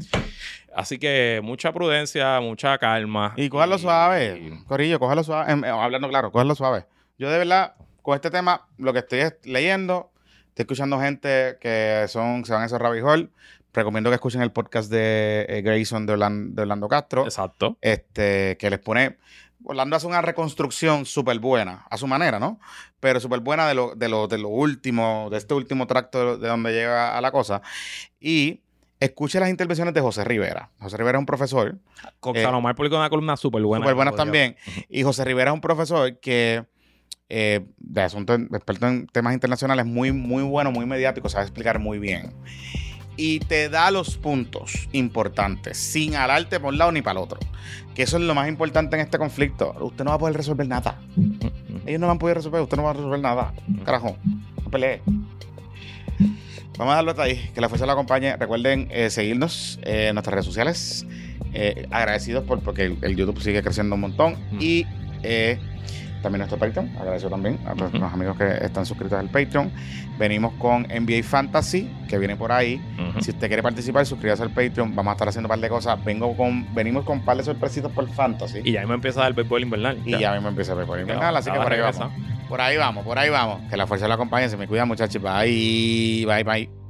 Así que mucha prudencia, mucha calma. Y cójalo suave, Corillo, cójalo suave. Em, eh, hablando claro, cójalo suave. Yo de verdad, con este tema, lo que estoy es leyendo, estoy escuchando gente que son, se van a esos rabbit hole. Recomiendo que escuchen el podcast de eh, Grayson de, Orlan- de Orlando Castro. Exacto. Este, que les pone. Orlando hace una reconstrucción súper buena, a su manera, ¿no? Pero súper buena de lo, de, lo, de lo último, de este último tracto de donde llega a la cosa. Y escuche las intervenciones de José Rivera. José Rivera es un profesor Con Eh, Salomar publicó una columna súper buena. súper buenas también. Y José Rivera es un profesor que, eh, de asuntos, experto en temas internacionales, muy, muy bueno, muy mediático, sabe explicar muy bien. Y te da los puntos importantes, sin alarte por un lado ni para el otro. Que eso es lo más importante en este conflicto. Usted no va a poder resolver nada. Ellos no van a poder resolver, usted no va a resolver nada. Carajo, no pelee. Vamos a darlo hasta ahí. Que la fuerza la acompañe. Recuerden eh, seguirnos eh, en nuestras redes sociales. Eh, agradecidos por, porque el, el YouTube sigue creciendo un montón. Ujú. Y eh, también nuestro Patreon. Agradecido también a los, amigos que están suscritos al Patreon. Venimos con NBA Fantasy, que viene por ahí. Si usted quiere participar, suscríbase al Patreon. Vamos a estar haciendo un par de cosas. Vengo con, venimos con un par de sorpresitas por Fantasy. Y ya me empieza a dar el béisbol invernal. Y ya mismo empieza a ver por ahí. Ya, así que por ahí regresa. vamos. Por ahí vamos, por ahí vamos. Que la fuerza la acompañe. Se me cuida, muchachos. Bye, bye, bye.